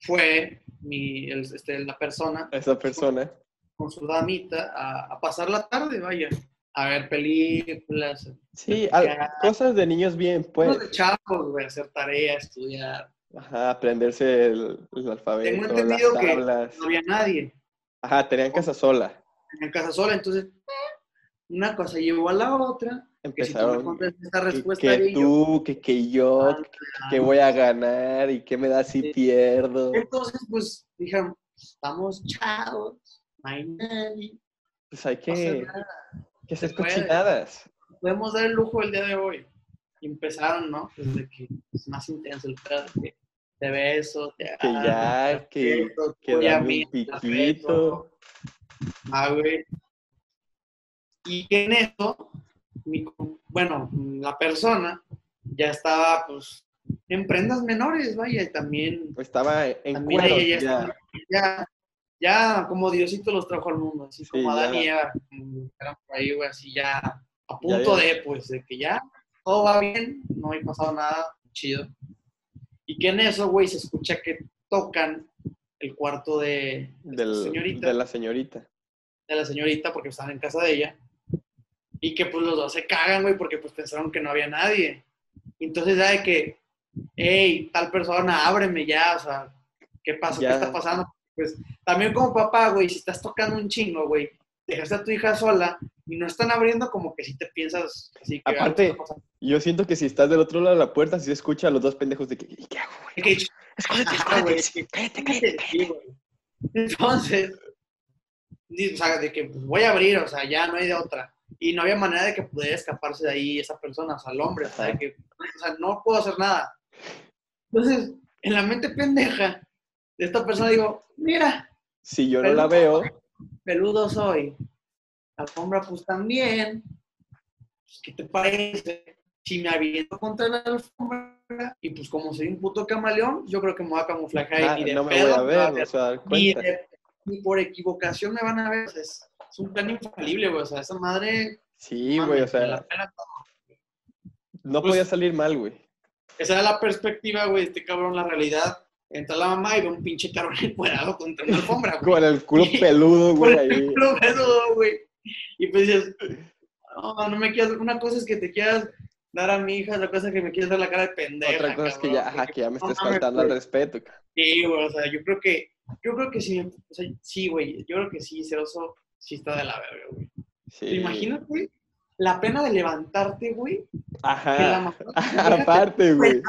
fue mi, el- este, la persona Esa persona. con su damita a, a pasar la tarde, vaya, a ver películas, Sí, Ya. cosas de niños bien, cosas pues. de chavos, güey, hacer tarea, estudiar. Ajá, aprenderse el, el alfabeto, Tengo las entendido que tablas. no había nadie Ajá, tenían casa sola. en casa sola, entonces una cosa llevó a la otra, que si tú me Empezaron. esta Que, respuesta que yo, tú, que, que yo, ah, que voy a ganar y que me da si Sí. pierdo. entonces pues dijeron, estamos chavos, no hay nadie, Pues hay no que, nada. Que puede. cochinadas. podemos dar el lujo el día de hoy. Y empezaron, ¿no? Desde que es más intenso el pedo, que te beso, te Que agarro, ya, que, aprieto, que dame un piquito. Ah, güey. Y en eso, mi bueno, la persona ya estaba, pues, en prendas menores, vaya, y también, Estaba en también cuero. ella ya, ya. estaba- ya, ya como Diosito los trajo al mundo, así como Sí, Adán ya. y Eva, como eran por ahí, güey, así ya a punto ya. de, pues, de que ya todo va bien, no hay pasado nada, chido. Y que en eso, güey, se escucha que tocan el cuarto de, de del- señorita de la señorita. de la señorita porque estaban en casa de ella. Y que pues los dos se cagan, güey, porque pues pensaron que no había nadie. Entonces ya de que, hey, tal persona, ábreme ya, o sea, ¿qué pasó? ¿Qué está pasando? Pues también como papá, güey, si estás tocando un chingo, güey, dejaste a tu hija sola y no están abriendo como que si te piensas así que... Aparte. Yo siento que si estás del otro lado de la puerta, si se escucha a los dos pendejos de que, ¿y qué hago, güey? Entonces, o sea, de que pues, voy a abrir, o sea, ya no hay de otra. Y no había manera de que pudiera escaparse de ahí esa persona, o sea, el hombre, o sea, de que, o sea, no puedo hacer nada. Entonces, en la mente pendeja de esta persona digo, mira, Si yo no la veo, peludo soy, alfombra pues también, pues, ¿qué te parece? Si me aviento contra la alfombra y pues como soy un puto camaleón, yo creo que me voy a camuflar ahí ah, ni de no me pedo voy a ver, no ni, de- ni por equivocación me van a ver. Es, es un plan infalible, güey. O sea, esa madre. Sí, güey, o sea, la no pues- podía salir mal, güey. Esa era la perspectiva, güey. Este cabrón, la realidad. Entra la mamá y ve un pinche cabrón encuadrado contra una alfombra, güey. Con el culo peludo, güey, el ahí. culo peludo, güey. Y pues dices, no, no me quieras. Una cosa es que te quieras dar a mi hija, otra cosa es que me quieras dar la cara de pendeja. Otra cosa es que cabrón, ya, ajá, que ya me estés faltando al respeto. Sí, güey, o sea, yo creo que, yo creo que sí, o sea, sí, güey, yo creo que sí, Ceroso sí está de la verga, güey. Sí. ¿Te imaginas, güey? La pena de levantarte, güey, que la Ajá. mamá Aparte, güey.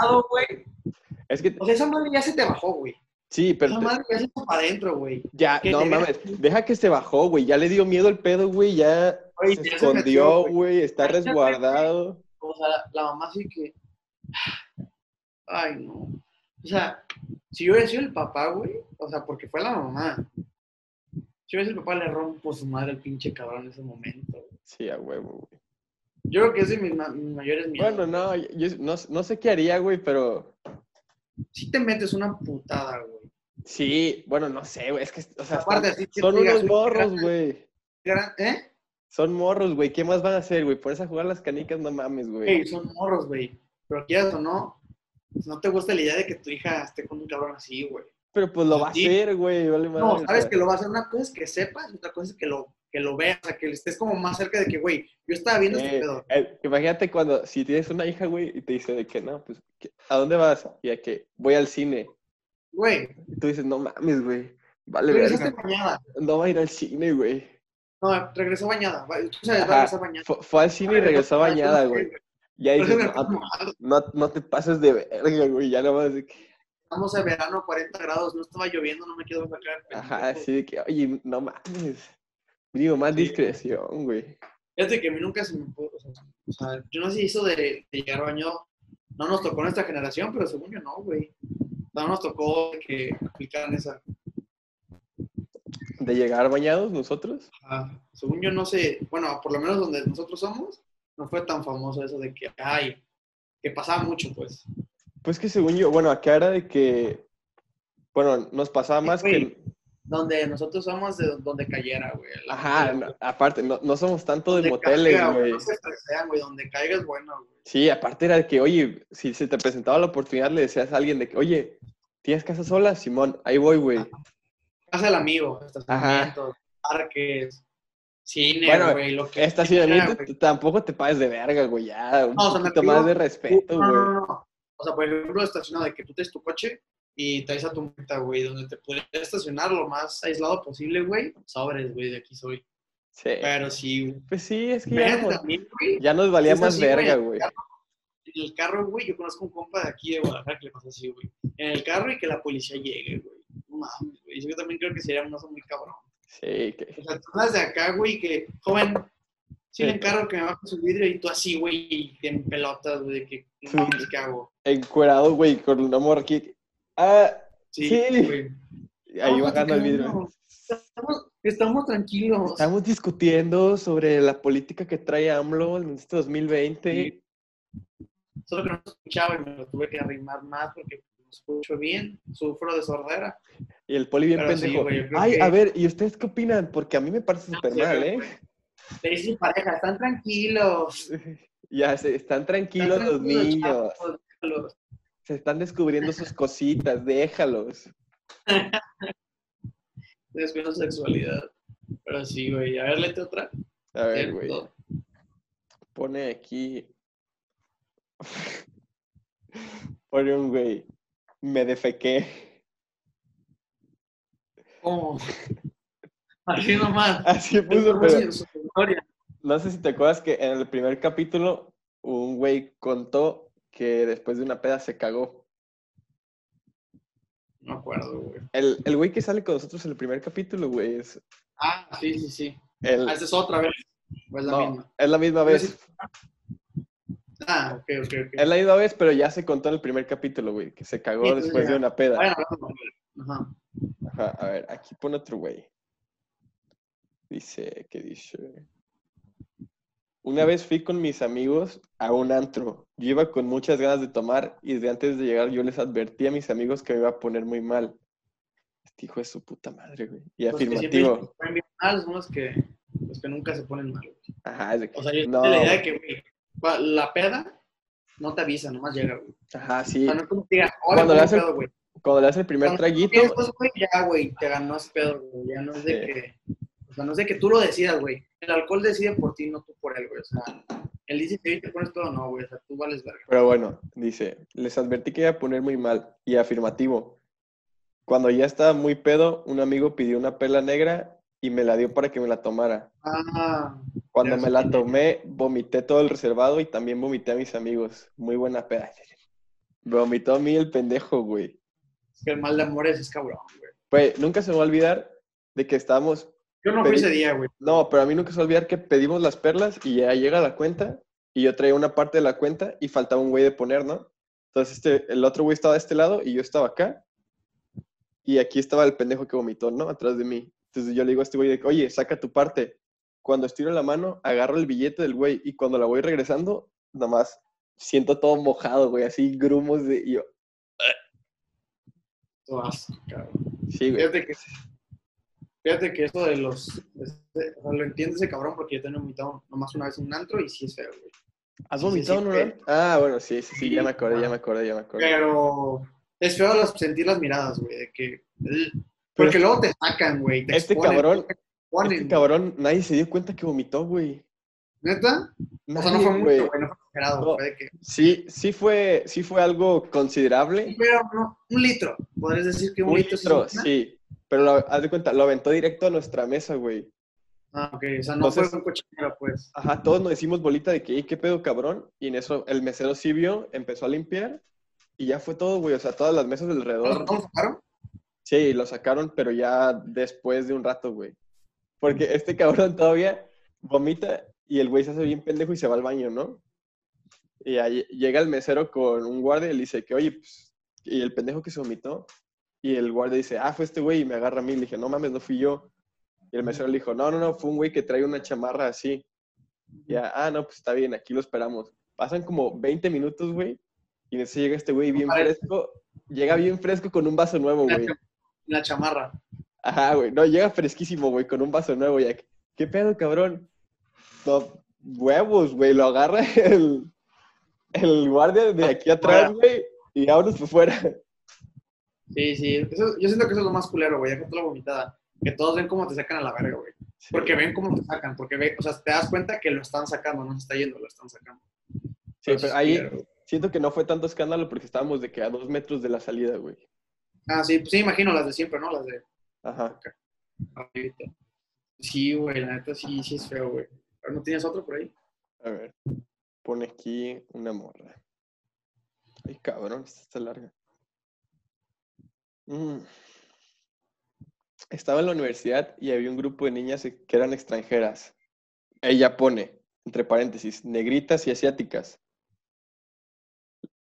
Es que, O sea, esa madre ya se te bajó, güey. sí, pero Esa madre ya se fue para adentro, güey. ya, que no mames, deja que se bajó, güey. Ya le dio miedo el pedo, güey. Ya se escondió, güey. Está resguardado. O sea, la mamá sí que. Ay, no. O sea, si yo hubiera sido el papá, güey, o sea, porque fue la mamá. Si yo hubiera sido el papá, le rompo su madre al pinche cabrón en ese momento, güey. Sí, a huevo, güey. Yo creo que es de mis, ma- mis mayores miedos. Bueno, no, yo no, no sé qué haría, güey, pero Si te metes una putada, güey. sí, bueno, no sé, güey, es que, o sea, Aparte, están- así que son digas, unos "Uy, morros, güey. ¿Eh? Son morros, güey, ¿qué más van a hacer, güey? Ponerse a jugar las canicas, no mames, güey. Güey, son morros, güey. Pero quieras o no, pues, no te gusta la idea de que tu hija esté con un cabrón así, güey. Pero pues lo va a hacer, güey, vale No, sabes que lo va a hacer. Una cosa es que sepas, otra cosa es que lo, que lo veas, o sea, que estés como más cerca de que, güey, yo estaba viendo este Eh, pedo. eh, imagínate cuando, si tienes una hija, güey, y te dice de que no, pues, ¿qué- ¿a dónde vas? Y a que voy al cine. Güey, Y tú dices, no mames, güey, vale, regresaste bañada. No va a ir al cine, güey. No, regresó bañada. Tú sabes, va a Ajá, regresar bañada. Fue, fue al cine y regresó bañada, güey. Ya dices, no, no, no te pases de verga, güey, ya nomás de que, Estamos en verano, 40 grados, no estaba lloviendo, no me quiero sacar. ajá, así de que, oye, no mames. Digo, más Sí. discreción, güey. Fíjate que a mí nunca se me pudo, o sea, yo no sé si hizo de, de llegar bañado, no nos tocó nuestra generación, pero según yo no, güey. No nos tocó que aplicaran esa. De llegar bañados nosotros. Ajá. Según yo no sé, bueno, por lo menos donde nosotros somos, no fue tan famoso eso de que, ay, que pasaba mucho, pues. Pues que según yo, bueno, acá era de que, bueno, nos pasaba más güey. que, Donde nosotros somos de donde cayera, güey. Ajá, no, aparte, no, no somos tanto de moteles, caiga, güey. No se estresean, güey, donde caiga es bueno, güey. Sí, aparte era de que, oye, si se te presentaba la oportunidad, le decías a alguien de que, oye, ¿tienes casa sola? Simón, ahí voy, güey. Casa del amigo, estacionamientos, parques, cine, Bueno, güey, lo que Estacionamiento, güey. tampoco te pases de verga, güey, ya, un No, o sea, me poquito más de respeto, No, no, güey. no, no. O sea, por ejemplo, estacionado de que tú traes tu coche y traes a tu meta, güey, donde te puedes estacionar lo más aislado posible, güey. Sobres, güey, de aquí soy. Sí. Pero sí, güey. Pues sí, es que ya, Imagínate no- también, güey. ya nos valía es más así, verga, güey. En el carro, güey, yo conozco un compa de aquí de Guadalajara que le pasó así, güey. En el carro y que la policía llegue, güey. No mames, güey. Yo también creo que sería un oso muy cabrón. Sí, que... O sea, tú vas de acá, güey, que, joven, sí le encargo que me baje su vidrio y tú así, güey, y en pelotas, güey, que, no mames, ¿qué hago? encuerado, güey, con una morra aquí. Ah, Sí, Sí. ahí bajando el vidrio. Estamos, estamos tranquilos. Estamos discutiendo sobre la política que trae AMLO en este 2020. Sí. Solo que no escuchaba y me lo tuve que arrimar más porque no escucho bien, sufro de sordera. Y el poli bien Pero sí, pendejo. creo Ay, que- a ver, ¿y ustedes qué opinan? Porque a mí me parece No súper sé, mal. ¿eh? Le dice pareja, están tranquilos. Ya están tranquilos están los tranquilos, niños. chavos, déjalos". Se están descubriendo sus cositas, déjalos. Su sexualidad. Pero sí, güey. A ver, léete otra. A ver, güey. Pone aquí. Pone un güey. Me defequé. ¿Cómo? Así nomás. Así puso, ¿Cómo pero no sé si te acuerdas que en el primer capítulo un güey contó que después de una peda se cagó. No me acuerdo, güey. El, el güey que sale con nosotros en el primer capítulo, güey, es Ah, sí, sí, sí. el... Ah, esa es otra vez. ¿O es la no, misma? es la misma vez. Ah, ok, ok, ok. Es la misma vez, pero ya se contó en el primer capítulo, güey, que se cagó Sí, después ya. de una peda. Ajá. Ajá, a ver, aquí pone otro güey. Dice, ¿qué dice? Una vez fui con mis amigos a un antro. Yo iba con muchas ganas de tomar y desde antes de llegar yo les advertí a mis amigos que me iba a poner muy mal. Este hijo de su puta madre, güey. Y Los que afirmativo. se ponen bien mal son los que, los que nunca se ponen mal. güey. Ajá, es de que, O sea, yo no. tengo la idea de que, güey, la peda no te avisa, nomás llega, güey. Ajá, O sí. sea, no es como que digas, Cuando le hacen- pedo, güey. Cuando le das el primer Cuando traguito, Estos, güey, ya, güey, te ganó ese pedo, güey. Ya no es de que, o sea, no es de que tú lo decidas, güey. El alcohol decide por ti, no tú por él, güey. O sea, él dice que te pones todo, no, güey. O sea, tú vales verga. Pero bueno, dice, les advertí que iba a poner muy mal. Y afirmativo. Cuando ya estaba muy pedo, un amigo pidió una pela negra y me la dio para que me la tomara. Ah, Cuando me la tomé, vomité todo el reservado y también vomité a mis amigos. Muy buena peda. Vomitó a mí el pendejo, güey. es que el mal de amores es cabrón, güey. Pues nunca se me va a olvidar de que estábamos... Yo no fui Pedí- ese día, güey. No, pero a mí nunca se me va a olvidar que pedimos las perlas y ya llega la cuenta y yo traía una parte de la cuenta y faltaba un güey de poner, ¿no? Entonces este, el otro güey estaba de este lado y yo estaba acá y aquí estaba el pendejo que vomitó, ¿no? Atrás de mí. Entonces yo le digo a este güey oye, saca tu parte. cuando estiro la mano, agarro el billete del güey y cuando la voy regresando, nada más siento todo mojado, güey, así grumos de... y yo, cabrón. sí, güey. Fíjate que, fíjate que eso de los. este, o sea, lo entiende ese cabrón porque yo tengo vomitado nomás una vez en un antro y sí es feo, güey. ¿Has sí, sí, vomitado sí, en un fue. antro? Ah, bueno, sí, sí, sí, ya me acordé, ya me acordé, ya me acordé. Pero es feo las- sentir las miradas, güey, de que. Porque luego te sacan, güey. te Este exponen, cabrón, te exponen, Este cabrón, nadie se dio cuenta que vomitó, güey. ¿Neta? O sea, no fue mucho, güey. güey, no fue exagerado. No. Fue de que. Sí, sí fue, sí fue algo considerable. Pero no, un litro. ¿Podrías decir que un, Un litro, litro, sí? Pero lo- haz de cuenta, lo aventó directo a nuestra mesa, güey. Ah, ok. O sea, no Entonces- fue un cochinero, pues. Ajá, todos nos decimos bolita de que, "Ey, ¿qué pedo, cabrón? Y en eso el mesero sí vio, empezó a limpiar y ya fue todo, güey. O sea, todas las mesas ¿No alrededor. lo sacaron? Sí, lo sacaron, pero ya después de un rato, güey. Porque este cabrón todavía vomita y el güey se hace bien pendejo y se va al baño, ¿no? Y ahí llega el mesero con un guardia y le dice que, oye, pues, y el pendejo que se vomitó. Y el guardia dice, ah, fue este güey y me agarra a mí. Le dije, no mames, no fui yo. Y el mesero le dijo, no, no, no, fue un güey que trae una chamarra así. Ya, ah, no, pues está bien, aquí lo esperamos. Pasan como 20 minutos, güey. Y en eso llega este güey bien fresco. Llega bien fresco con un vaso nuevo, güey. la chamarra. Ajá, güey. No, llega fresquísimo, güey, con un vaso nuevo, ya. ¿Qué pedo, cabrón? No, huevos, güey. Lo agarra el, el guardia de aquí atrás, güey. Y vámonos por fuera. Sí, sí. Eso- yo siento que eso es lo más culero, güey. Ya con toda la vomitada. Que todos ven cómo te sacan a la verga, güey. Porque ven cómo te sacan. Porque ven, o sea, te das cuenta que lo están sacando, no se está yendo, lo están sacando. Sí, pero ahí culero. siento que no fue tanto escándalo porque estábamos de que a dos metros de la salida, güey. Ah, sí, pues sí, imagino las de siempre, ¿no? Las de Ajá. ahorita. Sí, güey, la neta sí, sí es feo, güey. Pero no tienes otro por ahí. A ver. Pone aquí una morra. Ay, cabrón, esta está larga. Mm. Estaba en la universidad y había un grupo de niñas que eran extranjeras. Ella pone, entre paréntesis, negritas y asiáticas.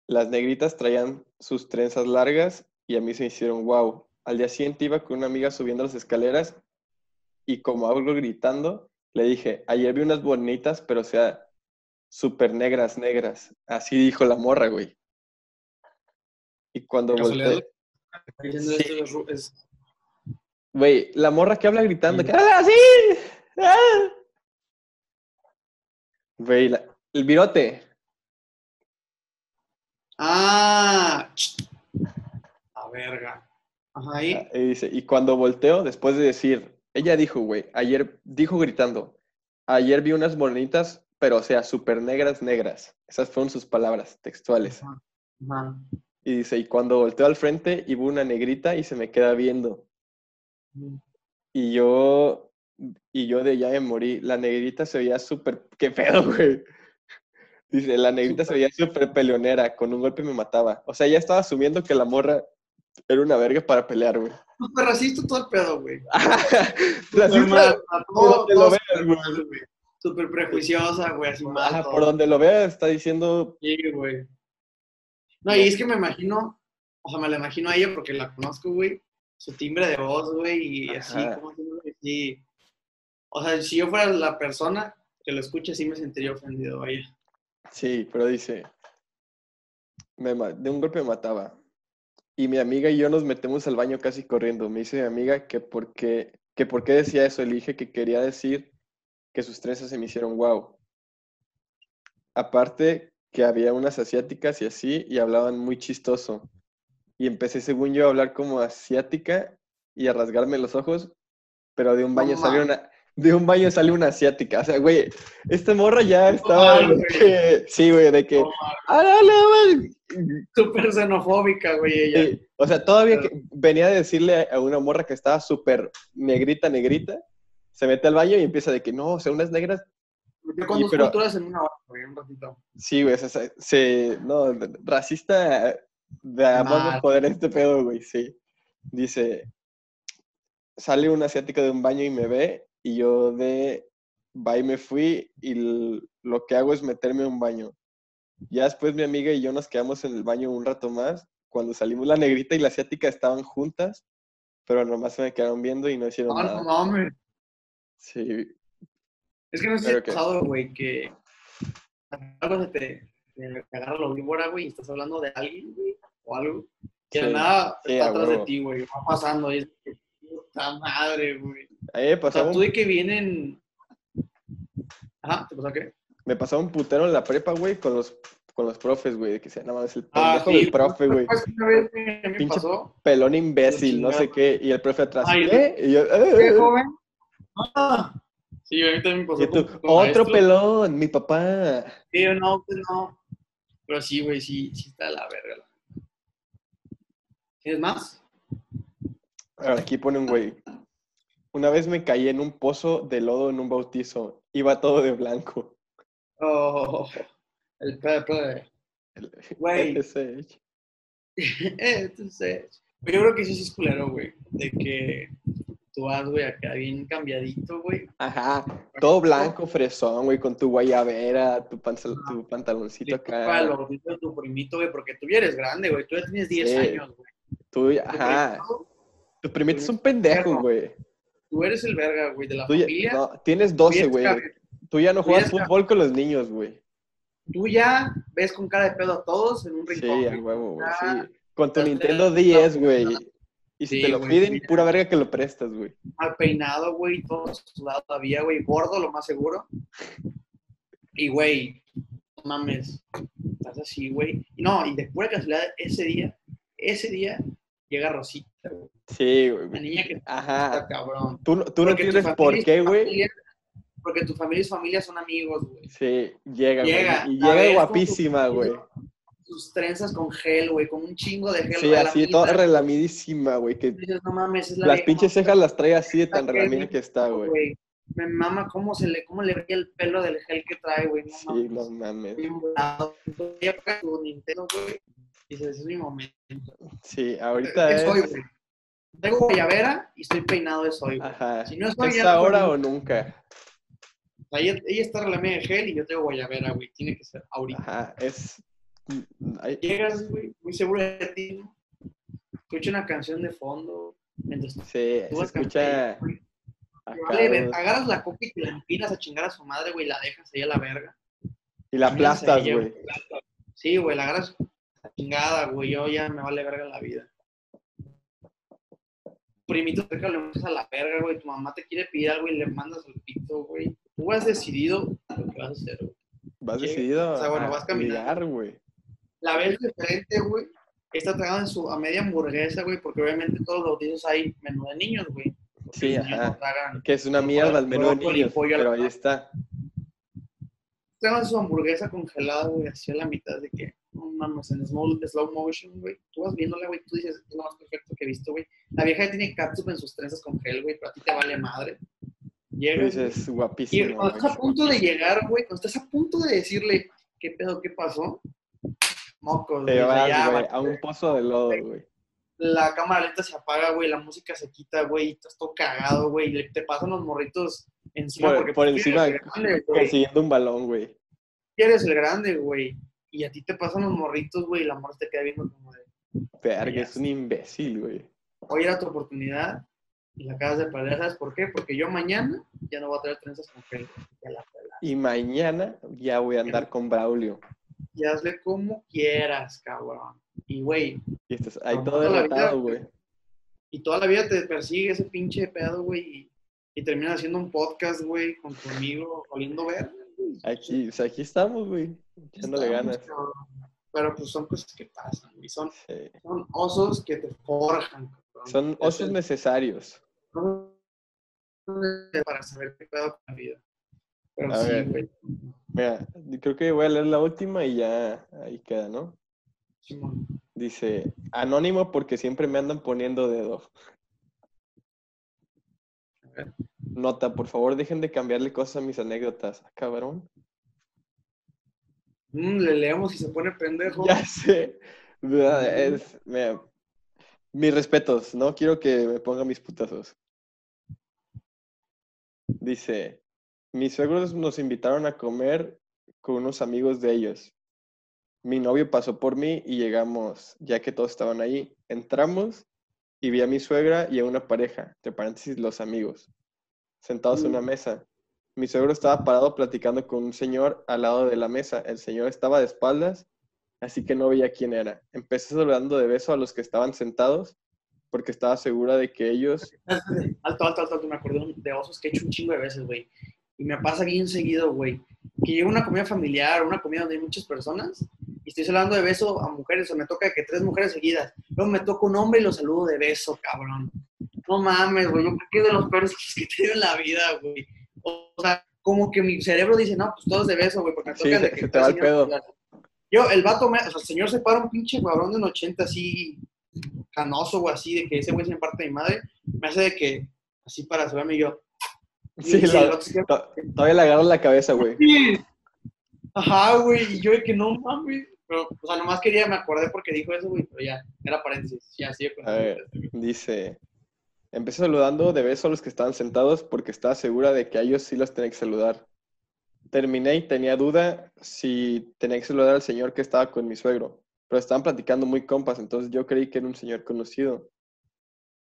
Las negritas traían sus trenzas largas y a mí se me hicieron wow. Al día siguiente iba con una amiga subiendo las escaleras y como algo gritando, le dije, ayer vi unas bonitas, pero o sea, súper negras, negras. Así dijo la morra, güey. Y cuando volteé, Sí. es güey, la morra que habla gritando, Sí. que habla así. ¡Ah! Güey, la- el virote. Ah, a verga. Ajá, ahí. Y dice, y cuando volteo, después de decir, ella dijo, güey, ayer, dijo gritando, ayer vi unas bonitas, pero o sea, súper negras, negras. Esas fueron sus palabras textuales. Ajá. Ajá. Y dice, y cuando volteo al frente, iba una negrita y se me queda viendo. Y yo, y yo de ya me morí. La negrita se veía súper, qué pedo, güey. Dice, la negrita se veía súper peleonera, con un golpe me mataba. O sea, ya estaba asumiendo que la morra era una verga para pelear, güey. Súper racista todo el pedo, güey. Racista, por donde lo veas, súper güey. prejuiciosa, güey, así mal. Por donde lo veas, está diciendo, Sí, güey. No, y es que me imagino, o sea, me la imagino a ella porque la conozco, güey. Su timbre de voz, güey, y así, como sí. O sea, si yo fuera la persona que lo escucha, sí me sentiría ofendido, vaya. sí, pero dice, me de un golpe me mataba. Y mi amiga y yo nos metemos al baño casi corriendo. Me dice mi amiga que por qué, que por qué decía eso. Le dije que quería decir que sus trenzas se me hicieron wow. Aparte que había unas asiáticas y así, y hablaban muy chistoso. Y empecé, según yo, a hablar como asiática y a rasgarme los ojos, pero de un baño salió una, de un baño salió una asiática. O sea, güey, esta morra ya estaba mames, de que, sí, güey, de que, "Ah, güey". Súper xenofóbica, güey, ella. Sí, O sea, todavía que venía de decirle a una morra que estaba súper negrita, negrita, se mete al baño y empieza de que no, o sea, unas negras Yo con dos pero- culturas en una hora, güey, un ratito. Sí, güey, o sea, se, no, racista de a más Mal. no poder este pedo, güey, sí. Dice, sale una asiática de un baño y me ve, y yo de, va y me fui, y lo que hago es meterme a un baño. Ya después mi amiga y yo nos quedamos en el baño un rato más, cuando salimos la negrita y la asiática estaban juntas, pero nomás se me quedaron viendo y no hicieron Ah, nada. no mames. Sí, Es que no sé si ¿Pero ha qué? pasado, güey, que algo se te, te agarra la víbora, güey, y estás hablando de alguien, güey, o algo. De Sí, nada sí, está atrás de ti, güey. Va pasando y es que, puta madre, güey. A mí me O sea, tú de que vienen... Ajá, ¿te pasó qué? me pasaba un putero en la prepa, güey, con los, con los profes, güey, de que se nada más el Ah, pendejo sí, del profe, güey. pues, Pinche pasó. Pelón imbécil, no sé qué. Y el profe atrás, Ay, ¿qué? Y yo, ¿Qué, "Ah". joven? Ah. Sí, a mí también me pasó. Y tú, con- con otro pelón, mi papá. Sí, no, pues no. Pero sí, güey, sí, sí está la verga. ¿Tienes más? Aquí pone un güey. Una vez me caí en un pozo de lodo en un bautizo. Iba todo de blanco. Oh, el Pepe. Güey. yo creo que sí es culero, güey. De que tú vas, güey, acá bien cambiadito, güey. Ajá, todo blanco, fresón, güey, con tu guayabera, tu, pantal- tu pantaloncito Para acá. los bautizo de tu primito, güey, porque tú ya eres grande, güey. Tú ya tienes 10 Sí. años, güey. Tú, ajá, primito, tu primito es un pendejo, güey. Tú eres el verga, güey, de la Tú ya- familia. no, tienes Tú 12, ya güey. Tú ya no tú juegas fútbol con los niños, güey. Tú ya ves con cara de pedo a todos en un Sí, rincón. a güey. huevo, güey, sí. Con tu Nintendo teniendo- 10, güey. Y si Sí, te lo güey, piden, pura verga que lo prestas, güey. mal peinado, güey, todo sudado todavía, güey, gordo, lo más seguro. Y, güey, no mames, estás así, güey. Y no, y de pura casualidad, ese día, ese día, llega Rosita, güey. Sí, güey. niña que está Ajá. cabrón. Tú, no- tú no familia por y qué, güey. Porque tu familia y su familia son amigos, güey. Sí, llega, güey. Llega, Y a llega guapísima, güey. Sus trenzas con gel, güey, con un chingo de gel. Sí, la así, toda relamidísima, güey. Que no mames, es la las vieja pinches cejas las trae así de tan relamida que está, güey. Me mama cómo se le, cómo le brilla el pelo del gel que trae, güey. No Sí, mames. no mames. tu Nintendo, güey. Y es mi momento. Sí, ahorita Es hoy, es. güey. Tengo guayabera y estoy peinado es hoy, güey. Ajá. Si no es ¿Es ahora o nunca? Sea, ella, ella está relamida de gel y yo tengo guayabera, güey. Tiene que ser ahorita. Ajá, es. Llegas, güey, muy seguro de ti. ¿no? Escucha una canción de fondo. Mientras tú se, escucha. Vale, agarras la copa y te la empinas a chingar a su madre, güey, y la dejas ahí a la verga. y la aplastas, güey. Sí, güey, la agarras a chingada, güey. Yo ya me vale verga la vida. Primito, te le mandas a la verga, güey. Tu mamá te quiere pedir algo y le mandas al pito, güey. Tú has decidido lo que vas a hacer, güey. Vas Llega- decidido o sea, bueno, a vas caminando. ligar, güey. La ves diferente, güey. Está tragando en su, a media hamburguesa, güey, porque obviamente todos los bautizos hay menú de niños, güey. Sí, ajá. tragan- Que es una mierda el menú de niños, pero ahí está. tragan su hamburguesa congelada, güey, así a la mitad de que, no mames, en slow, slow motion, güey. Tú vas viéndola, güey, tú dices, es lo más perfecto que he visto, güey. La vieja ya tiene catsup en sus trenzas con gel, güey, pero a ti te vale madre. Llegas, dices, güey, y guapísimo. cuando estás a punto de llegar, güey, cuando estás a punto de decirle, ¿qué pedo, qué pasó? Mocos, Te vas, ya, güey, a un pozo de lodo, güey. la cámara lenta se apaga, güey, la música se quita, güey, y estás todo cagado, güey, y te pasan los morritos encima Por, porque por tú encima, grande, güey. consiguiendo un balón, güey. eres el grande, güey. Y a ti te pasan los morritos, güey, y la morra te queda viendo como de, Verga, es un imbécil, güey. hoy era tu oportunidad y la acabas de perder. ¿Sabes por qué? Porque yo mañana ya no voy a traer trenzas con gel. Y mañana ya voy a andar con Braulio. Y hazle como quieras, cabrón. Y, güey, Y estás ahí todo derrotado, güey. y toda la vida te persigue ese pinche pedo, güey, y, y terminas haciendo un podcast, güey, con tu amigo oliendo güey. Aquí, o sea, aquí estamos, güey. Echándole ganas. cabrón. Pero pues son cosas que pasan, güey. Son, Sí. son osos que te forjan, cabrón. Son Es osos el- necesarios. para saber qué pedo con la vida. Pero A sí, ver. güey. Mira, creo que voy a leer la última y ya ahí queda, ¿no? Simón. Dice, anónimo porque siempre me andan poniendo dedo. Nota, por favor, dejen de cambiarle cosas a mis anécdotas. Ah, cabrón. Mm, le leemos y se pone pendejo. Ya sé. Es- mira, mis respetos, no quiero que me ponga mis putazos. Dice, mis suegros nos invitaron a comer con unos amigos de ellos. Mi novio pasó por mí y llegamos, ya que todos estaban ahí. Entramos y vi a mi suegra y a una pareja, entre paréntesis, los amigos, sentados en una Mm. mesa. mi suegro estaba parado platicando con un señor al lado de la mesa. El señor estaba de espaldas, así que no veía quién era. Empecé saludando de beso a los que estaban sentados porque estaba segura de que ellos... Alto, alto, alto, alto. Me acordé de osos que he hecho un chingo de veces, güey. Y me pasa bien seguido, güey. Que llega una comida familiar, una comida donde hay muchas personas, y estoy saludando de beso a mujeres, o me toca que tres mujeres seguidas. Luego me toca un hombre y lo saludo de beso, cabrón. No mames, güey. Yo creo que es de los peores que he tenido en la vida, güey. O sea, como que mi cerebro dice, no, pues todos de beso, güey, porque me Sí, toca se- de que se te va el pedo. Yo, el vato, me, o sea, el señor se para un pinche cabrón de un 80 así, canoso, güey, así, de que ese güey se parte de mi madre, me hace de que, así para saberme yo. Sí, Y la- to- todavía le agarro la cabeza, güey. "Sí". Ajá, güey, y yo de que no mames. Pero, o sea, nomás quería, me acordé porque dijo eso, güey, pero ya, era paréntesis, ya, sigue con A ver. Dice, empecé saludando de beso a los que estaban sentados porque estaba segura de que a ellos sí los tenía que saludar. Terminé y tenía duda si tenía que saludar al señor que estaba con mi suegro, pero estaban platicando muy compas, entonces yo creí que era un señor conocido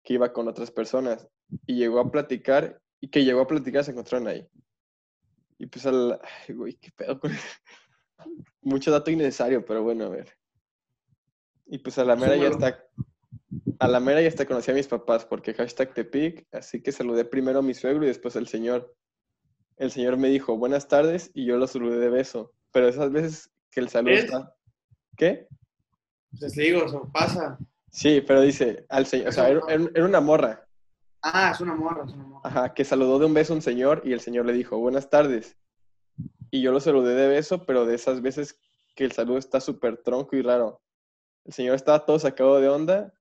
que iba con otras personas y llegó a platicar y que llegó a platicar se encontraron ahí. Y pues al... Ay, güey, qué pedo con... Mucho dato innecesario, pero bueno, a ver. Y pues a la mera ya está a la mera ya hasta conocí a mis papás porque hashtag Tepic, así que saludé primero a mi suegro y después al señor. El señor me dijo buenas tardes y yo lo saludé de beso. Pero esas veces que el saludo ¿Es? está... ¿Qué? Pues les digo, eso pasa. Sí, pero dice al señor, o sea, era una morra, Ah, es una morra, es una morra. ajá, que saludó de un beso a un señor y el señor le dijo buenas tardes. Y yo lo saludé de beso, pero de esas veces que el saludo está súper tronco y raro. El señor estaba todo sacado de onda,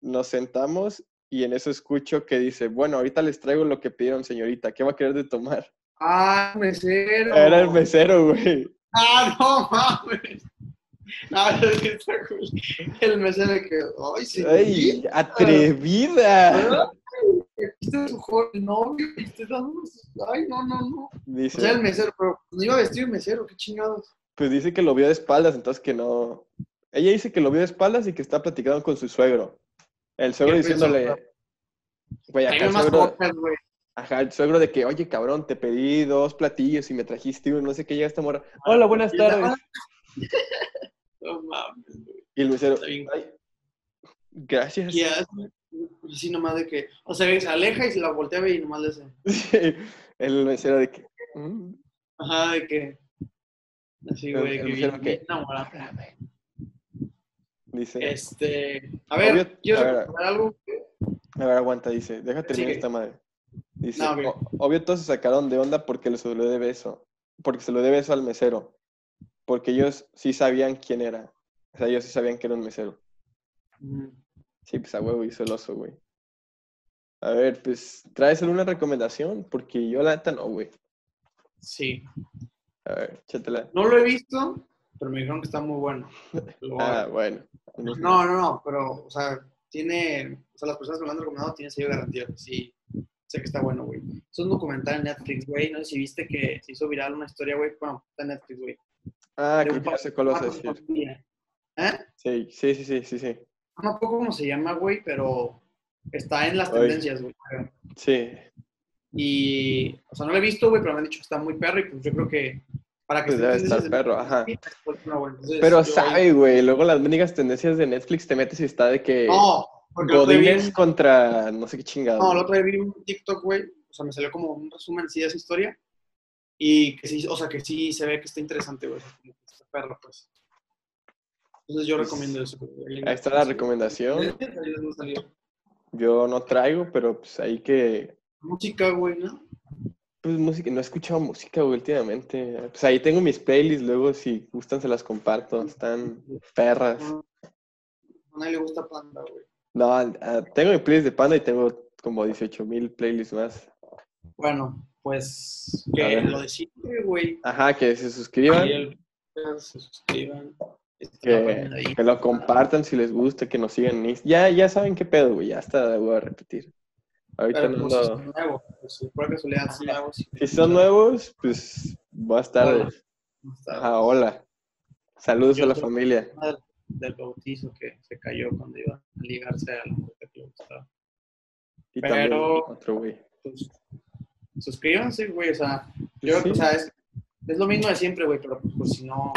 nos sentamos y en eso escucho que dice, bueno, ahorita les traigo lo que pidieron, señorita, ¿qué va a querer de tomar? Ah, mesero. Era el mesero, güey. Ah, no mames. No, cool. El mesero que, ay, sí. ¡Ay, atrevida! Aquí está su joven novio y te dando sus- Ay, no, no, no. O Dice, sea, el mesero, pero no iba vestido de mesero, qué chingados. pues dice que lo vio de espaldas, entonces que no... Ella dice que lo vio de espaldas y que está platicando con su suegro. El suegro diciéndole... Güey, acá el suegro, güey. ajá, el suegro de que, oye, cabrón, te pedí dos platillos y me trajiste uno, no sé qué, llega esta morra. Hola, buenas tardes. No mames, güey. Y el mesero. "Ay, gracias. Así nomás de que, o sea, se aleja y se la voltea y nomás le hace. Sí, el mesero de que... "Mm". Ajá, de que. Así, güey, que bien, que- enamorado. Dice, Este. A ver, Obvio- ¿quieres a ver. algo? a ver, aguanta, dice, deja terminar esta madre. Dice, No, ok. "O- obvio todos se sacaron de onda porque le saludé de beso, porque se lo de beso al mesero, porque ellos sí sabían quién era. O sea, ellos sí sabían que era un mesero. Mm, Sí, pues a huevo hizo el oso, güey. A ver, pues, ¿traes alguna recomendación? Porque yo la neta no, güey. Sí. A ver, échatela. No lo he visto, pero me dijeron que está muy bueno. Ah, bueno. No, no, no, pero, o sea, tiene, o sea, las personas que lo han recomendado tienen sello de garantía. Sí, sé que está bueno, güey. Es un documental en Netflix, güey. No sé si viste que se hizo viral una historia, güey. Bueno, está en Netflix, güey. Ah, De creo que ya sé cuál vas a decir. ¿Eh? Sí, sí, sí, sí, sí. No me acuerdo cómo se llama, güey, pero está en las tendencias, güey. Sí, Y, o sea, no lo he visto, güey, pero me han dicho que está muy perro y pues yo creo que para que Pues debe estar de perro, ajá. Netflix, pues, no. Entonces, pero sabe, güey, luego las únicas tendencias de Netflix te metes y está de que No, vi Godines un- contra no sé qué chingado. No, el otro día vi un TikTok, güey. O sea, me salió como un resumen sí de esa historia. Y que sí, o sea, que sí se ve que está interesante, güey. está perro, pues. Entonces yo Pues, recomiendo eso. ahí está la recomendación. Yo no traigo, pero pues ahí que Música, güey, ¿no? pues música, no he escuchado música güey, últimamente. Pues ahí tengo mis playlists, luego si gustan se las comparto, están perras. No, a nadie le gusta Panda, güey. No, ah, tengo mi playlist de Panda y tengo como 18 mil playlists más. Bueno, pues que lo de siempre, güey. Ajá, que se suscriban, el- se suscriban. Que, que lo compartan si les gusta, que nos sigan Ya, ya saben qué pedo, güey, ya está, voy a repetir. Ahorita Pero no pues, pues, son nuevos. Si son nuevos, pues buenas tardes. No está- Ajá, hola. Saludos Yo a la familia. del, del bautizo que se cayó cuando iba a ligarse a la mujer que le gustaba. Y Pero- también otro güey. Pues, suscríbanse, güey. O sea, yo, Sí. o sea, es, es lo mismo de siempre, güey, pero pues, pues, si no,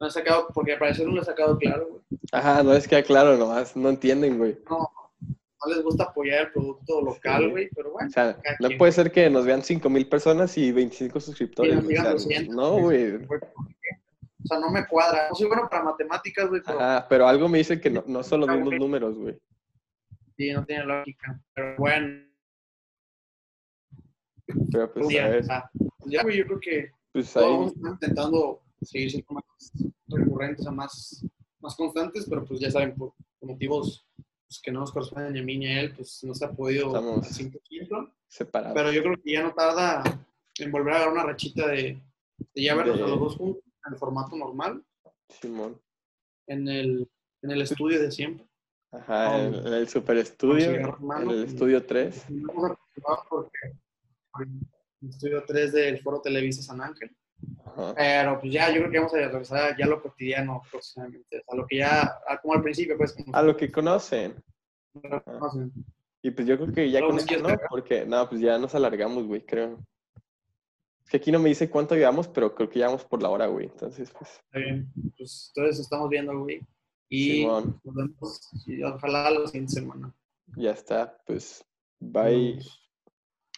no he sacado, porque al parecer no lo he sacado claro, güey. Ajá, no es que claro, nomás no entienden, güey. No, no les gusta apoyar el producto local, Sí. güey, pero bueno. O sea, no quien. puede ser que nos vean 5 mil personas y 25 suscriptores. Y nos digan 200, no, güey. O sea, no me cuadra. No soy bueno para matemáticas, güey, pero Ajá, pero algo me dice que no, no son los mismos números, güey. sí, no tiene lógica. Pero bueno, Pero pues, ya, a ver, o sea, ya, güey, yo creo que pues todos ahí, estar intentando seguir siendo más recurrentes, o más, más constantes, pero pues ya saben, por, por motivos pues, que no nos corresponden ni a mí ni a él, pues no se ha podido Estamos- al 100%. separados. Pero yo creo que ya no tarda en volver a dar una rachita de, de ya vernos De- a los dos juntos en el formato normal, Simón. en el, en el estudio de siempre. Ajá, Con- en, en el super estudio, en el estudio 3. Y no vamos a continuar porque en el estudio 3 del Foro Televisa San Ángel. Ajá. Pero pues ya, yo creo que vamos a regresar ya lo cotidiano próximamente. A lo que ya, a- como al principio, pues. Como A lo que conocen. no sé. Y pues yo creo que ya ¿Algo con esto, ¿no? Porque, no, pues ya nos alargamos, güey, creo. Es que aquí no me dice cuánto llevamos, pero creo que llevamos por la hora, güey. Entonces, pues, Está bien. Pues entonces estamos viendo, güey. Y Simón. nos vemos, y ojalá la siguiente semana. ya está. Pues, bye. Nos vemos.